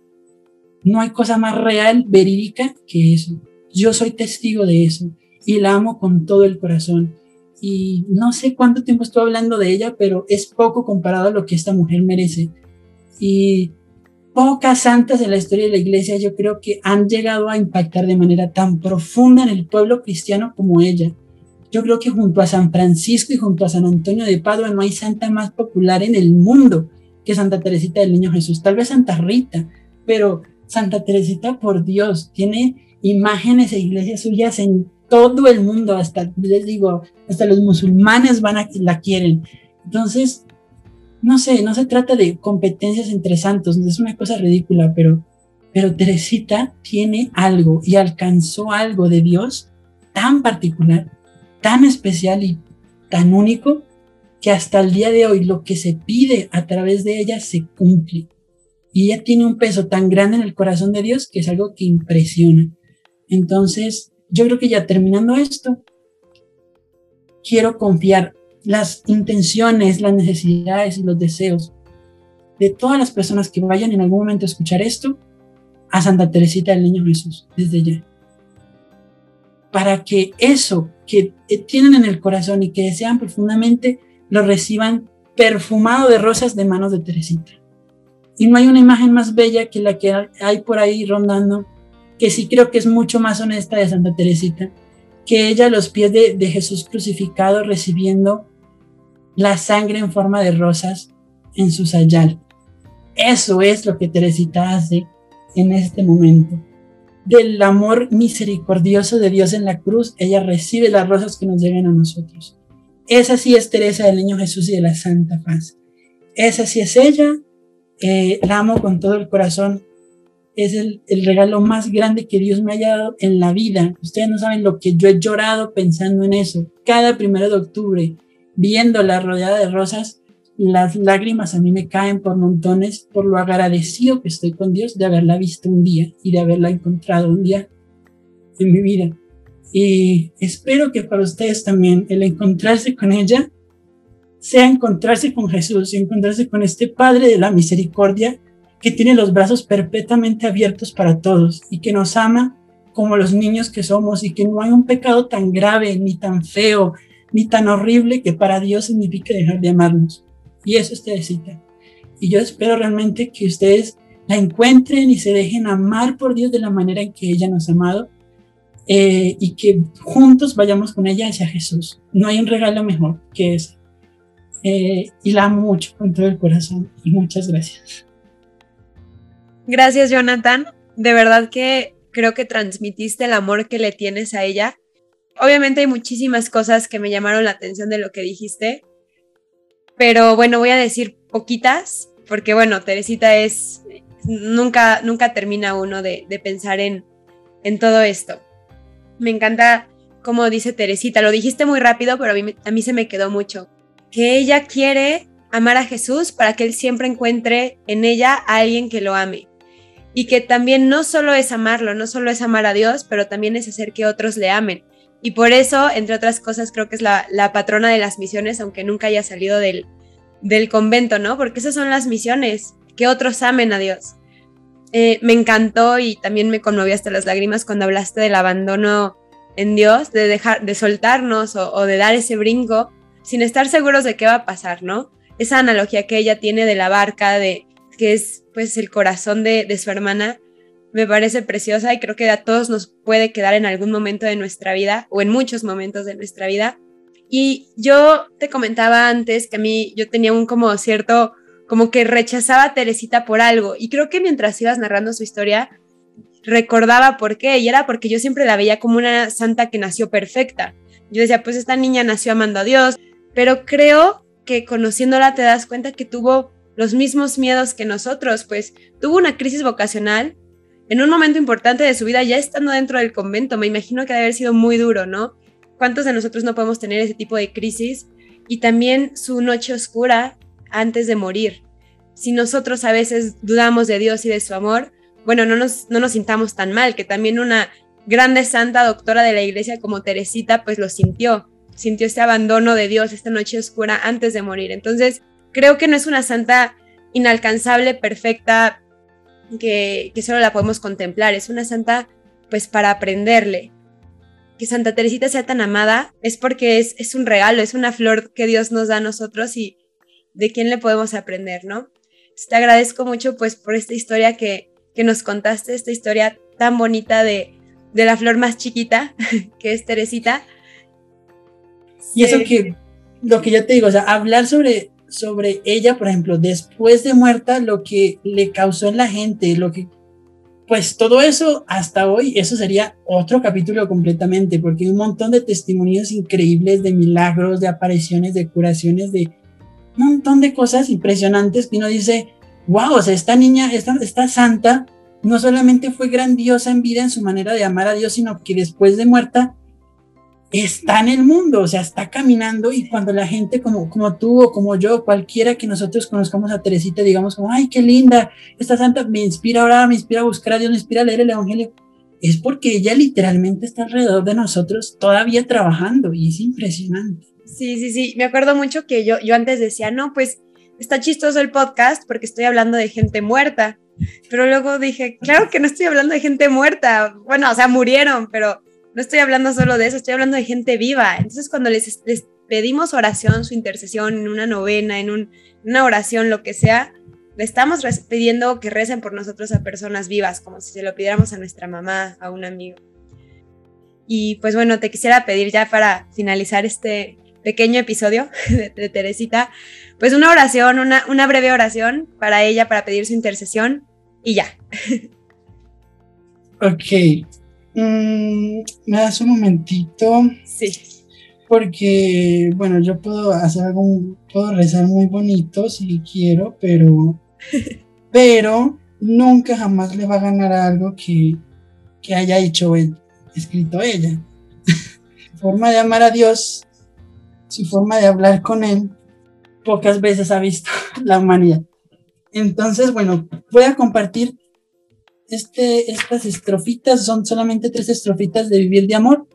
No hay cosa más real, verídica que eso. Yo soy testigo de eso y la amo con todo el corazón. Y no sé cuánto tiempo estoy hablando de ella, pero es poco comparado a lo que esta mujer merece. Y pocas santas en la historia de la iglesia yo creo que han llegado a impactar de manera tan profunda en el pueblo cristiano como ella. Yo creo que junto a San Francisco y junto a San Antonio de Padua no hay santa más popular en el mundo que Santa Teresita del Niño Jesús, tal vez Santa Rita, pero Santa Teresita, por Dios, tiene imágenes e iglesias suyas en todo el mundo, hasta, les digo, hasta los musulmanes van a, la quieren. Entonces, no sé, no se trata de competencias entre santos, es una cosa ridícula, pero, pero Teresita tiene algo y alcanzó algo de Dios tan particular, tan especial y tan único que hasta el día de hoy lo que se pide a través de ella se cumple. Y ella tiene un peso tan grande en el corazón de Dios que es algo que impresiona. Entonces, yo creo que ya terminando esto, quiero confiar las intenciones, las necesidades y los deseos de todas las personas que vayan en algún momento a escuchar esto a Santa Teresita del Niño Jesús desde ya. Para que eso que tienen en el corazón y que desean profundamente lo reciban perfumado de rosas de manos de Teresita. Y no hay una imagen más bella que la que hay por ahí rondando, que sí creo que es mucho más honesta de Santa Teresita, que ella a los pies de, de Jesús crucificado recibiendo la sangre en forma de rosas en su sayal. Eso es lo que Teresita hace en este momento. Del amor misericordioso de Dios en la cruz, ella recibe las rosas que nos llegan a nosotros. Esa sí es Teresa del Niño Jesús y de la Santa Paz. Esa sí es ella. Eh, la amo con todo el corazón. Es el, el regalo más grande que Dios me haya dado en la vida. Ustedes no saben lo que yo he llorado pensando en eso. Cada primero de octubre, viéndola rodeada de rosas, las lágrimas a mí me caen por montones por lo agradecido que estoy con Dios de haberla visto un día y de haberla encontrado un día en mi vida. Y espero que para ustedes también el encontrarse con ella sea encontrarse con Jesús y encontrarse con este Padre de la Misericordia que tiene los brazos perpetuamente abiertos para todos y que nos ama como los niños que somos y que no hay un pecado tan grave, ni tan feo, ni tan horrible que para Dios signifique dejar de amarnos. Y eso es Teresita. Y yo espero realmente que ustedes la encuentren y se dejen amar por Dios de la manera en que ella nos ha amado eh, y que juntos vayamos con ella hacia Jesús. No hay un regalo mejor que ese. Eh, y la amo mucho con todo el corazón y muchas gracias. Gracias, Jonathan. De verdad que creo que transmitiste el amor que le tienes a ella. Obviamente hay muchísimas cosas que me llamaron la atención de lo que dijiste pero bueno, voy a decir poquitas, porque bueno, Teresita es, nunca, nunca termina uno de, pensar en, en todo esto. Me encanta como dice Teresita, lo dijiste muy rápido, pero a mí, a mí se me quedó mucho, que ella quiere amar a Jesús para que él siempre encuentre en ella a alguien que lo ame. Y que también no solo es amarlo, no solo es amar a Dios, pero también es hacer que otros le amen. Y por eso, entre otras cosas, creo que es la, patrona de las misiones, aunque nunca haya salido del, convento, ¿no? Porque esas son las misiones, que otros amen a Dios. Eh, me encantó y también me conmovió hasta las lágrimas cuando hablaste del abandono en Dios, de dejar, de soltarnos o, de dar ese brinco sin estar seguros de qué va a pasar, ¿no? Esa analogía que ella tiene de la barca, de que es pues el corazón de, de su hermana, me parece preciosa y creo que a todos nos puede quedar en algún momento de nuestra vida o en muchos momentos de nuestra vida. Y yo te comentaba antes que a mí yo tenía un como cierto, como que rechazaba a Teresita por algo y creo que mientras ibas narrando su historia recordaba por qué y era porque yo siempre la veía como una santa que nació perfecta. Yo decía, pues esta niña nació amando a Dios, pero creo que conociéndola te das cuenta que tuvo los mismos miedos que nosotros, pues tuvo una crisis vocacional en un momento importante de su vida, ya estando dentro del convento, me imagino que debe haber sido muy duro, ¿no? ¿Cuántos de nosotros no podemos tener ese tipo de crisis? Y también su noche oscura antes de morir. Si nosotros a veces dudamos de Dios y de su amor, bueno, no nos, no nos sintamos tan mal, que también una grande santa doctora de la iglesia como Teresita, pues lo sintió, sintió este abandono de Dios, esta noche oscura antes de morir. Entonces, creo que no es una santa inalcanzable, perfecta, que, solo la podemos contemplar, es una santa pues para aprenderle. Que Santa Teresita sea tan amada es porque es, es un regalo, es una flor que Dios nos da a nosotros y de quién le podemos aprender, ¿no? te agradezco mucho pues por esta historia que, que nos contaste, esta historia tan bonita de, de la flor más chiquita, que es Teresita. Y eso que, lo que yo te digo, o sea, hablar sobre sobre ella, por ejemplo, después de muerta, lo que le causó en la gente, lo que, pues todo eso hasta hoy, eso sería otro capítulo completamente, porque hay un montón de testimonios increíbles de milagros, de apariciones, de curaciones, de un montón de cosas impresionantes que uno dice, wow, o sea, esta niña, esta, esta santa, no solamente fue grandiosa en vida en su manera de amar a Dios, sino que después de muerta está en el mundo, o sea, está caminando y cuando la gente como, como tú o como yo, cualquiera que nosotros conozcamos a Teresita, digamos como, ay, qué linda, esta santa me inspira ahora, me inspira a buscar a Dios, me inspira a leer el Evangelio, es porque ella literalmente está alrededor de nosotros todavía trabajando y es impresionante, Sí, sí, sí. Me acuerdo mucho que yo, yo antes decía, no, pues está chistoso el podcast porque estoy hablando de gente muerta. Pero luego dije, claro que no estoy hablando de gente muerta. Bueno, o sea, murieron, pero no estoy hablando solo de eso, estoy hablando de gente viva. Entonces, cuando les, pedimos oración, su intercesión, en una novena, en una oración, lo que sea, le estamos pidiendo que recen por nosotros a personas vivas, como si se lo pidiéramos a nuestra mamá, a un amigo. Y pues bueno, te quisiera pedir ya para finalizar este pequeño episodio de, Teresita, pues una oración, una, una, breve oración para ella, para pedir su intercesión y ya. Ok. Mm, me das un momentito. Sí. Porque, bueno, yo puedo hacer algo, puedo rezar muy bonito si quiero, pero, pero nunca jamás le va a ganar algo que, que haya hecho él, escrito ella. forma de amar a Dios su forma de hablar con él, pocas veces ha visto la humanidad. Entonces, bueno, voy a compartir este, estas estrofitas, son solamente tres estrofitas de vivir de amor.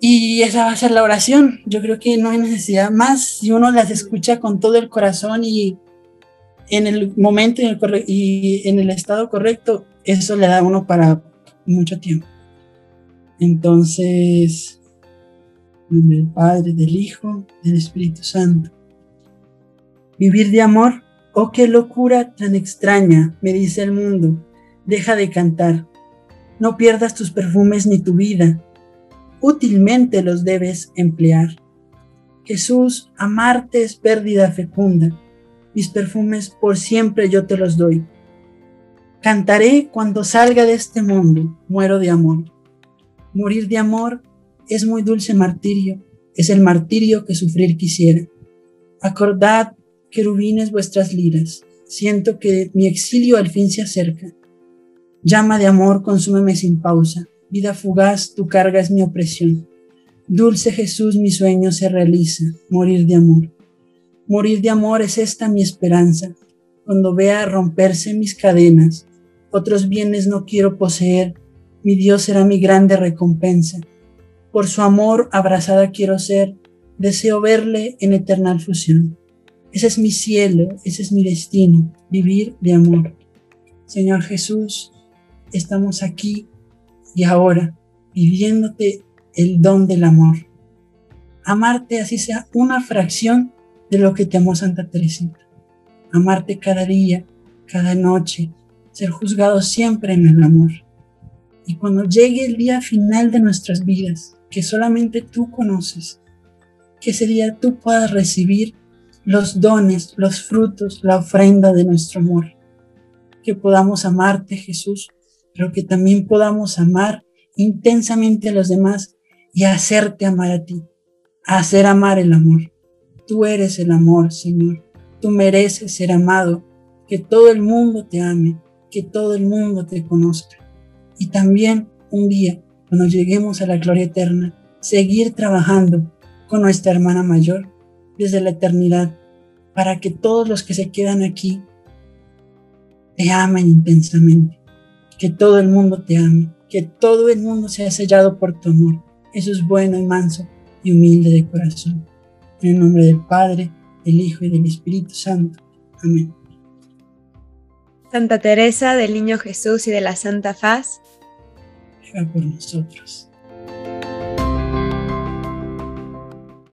Y esa va a ser la oración. Yo creo que no hay necesidad más si uno las escucha con todo el corazón y en el momento y en el, y en el estado correcto, eso le da a uno para mucho tiempo. Entonces, del Padre, del Hijo, del Espíritu Santo. Vivir de amor, oh qué locura tan extraña, me dice el mundo, deja de cantar, no pierdas tus perfumes ni tu vida, útilmente los debes emplear. Jesús, amarte es pérdida fecunda, mis perfumes por siempre yo te los doy. Cantaré cuando salga de este mundo, muero de amor. Morir de amor es muy dulce martirio, es el martirio que sufrir quisiera. Acordad, querubines, vuestras liras, siento que mi exilio al fin se acerca. Llama de amor, consúmeme sin pausa, vida fugaz, tu carga es mi opresión. Dulce Jesús, mi sueño se realiza, morir de amor. Morir de amor es esta mi esperanza, cuando vea romperse mis cadenas. Otros bienes no quiero poseer, mi Dios será mi grande recompensa por su amor abrazada quiero ser, deseo verle en eterna fusión. Ese es mi cielo, ese es mi destino, vivir de amor. Señor Jesús, estamos aquí y ahora pidiéndote el don del amor. Amarte así sea una fracción de lo que te amó Santa Teresita. Amarte cada día, cada noche, ser juzgado siempre en el amor. Y cuando llegue el día final de nuestras vidas, que solamente tú conoces, que ese día tú puedas recibir los dones, los frutos, la ofrenda de nuestro amor. Que podamos amarte, Jesús, pero que también podamos amar intensamente a los demás y hacerte amar a ti, hacer amar el amor. Tú eres el amor, Señor. Tú mereces ser amado, que todo el mundo te ame, que todo el mundo te conozca. Y también un día cuando lleguemos a la gloria eterna, seguir trabajando con nuestra hermana mayor desde la eternidad para que todos los que se quedan aquí te amen intensamente, que todo el mundo te ame, que todo el mundo sea sellado por tu amor. Eso es bueno y manso y humilde de corazón. En el nombre del Padre, del Hijo y del Espíritu Santo. Amén. Santa Teresa del Niño Jesús y de la Santa Faz, por nosotros.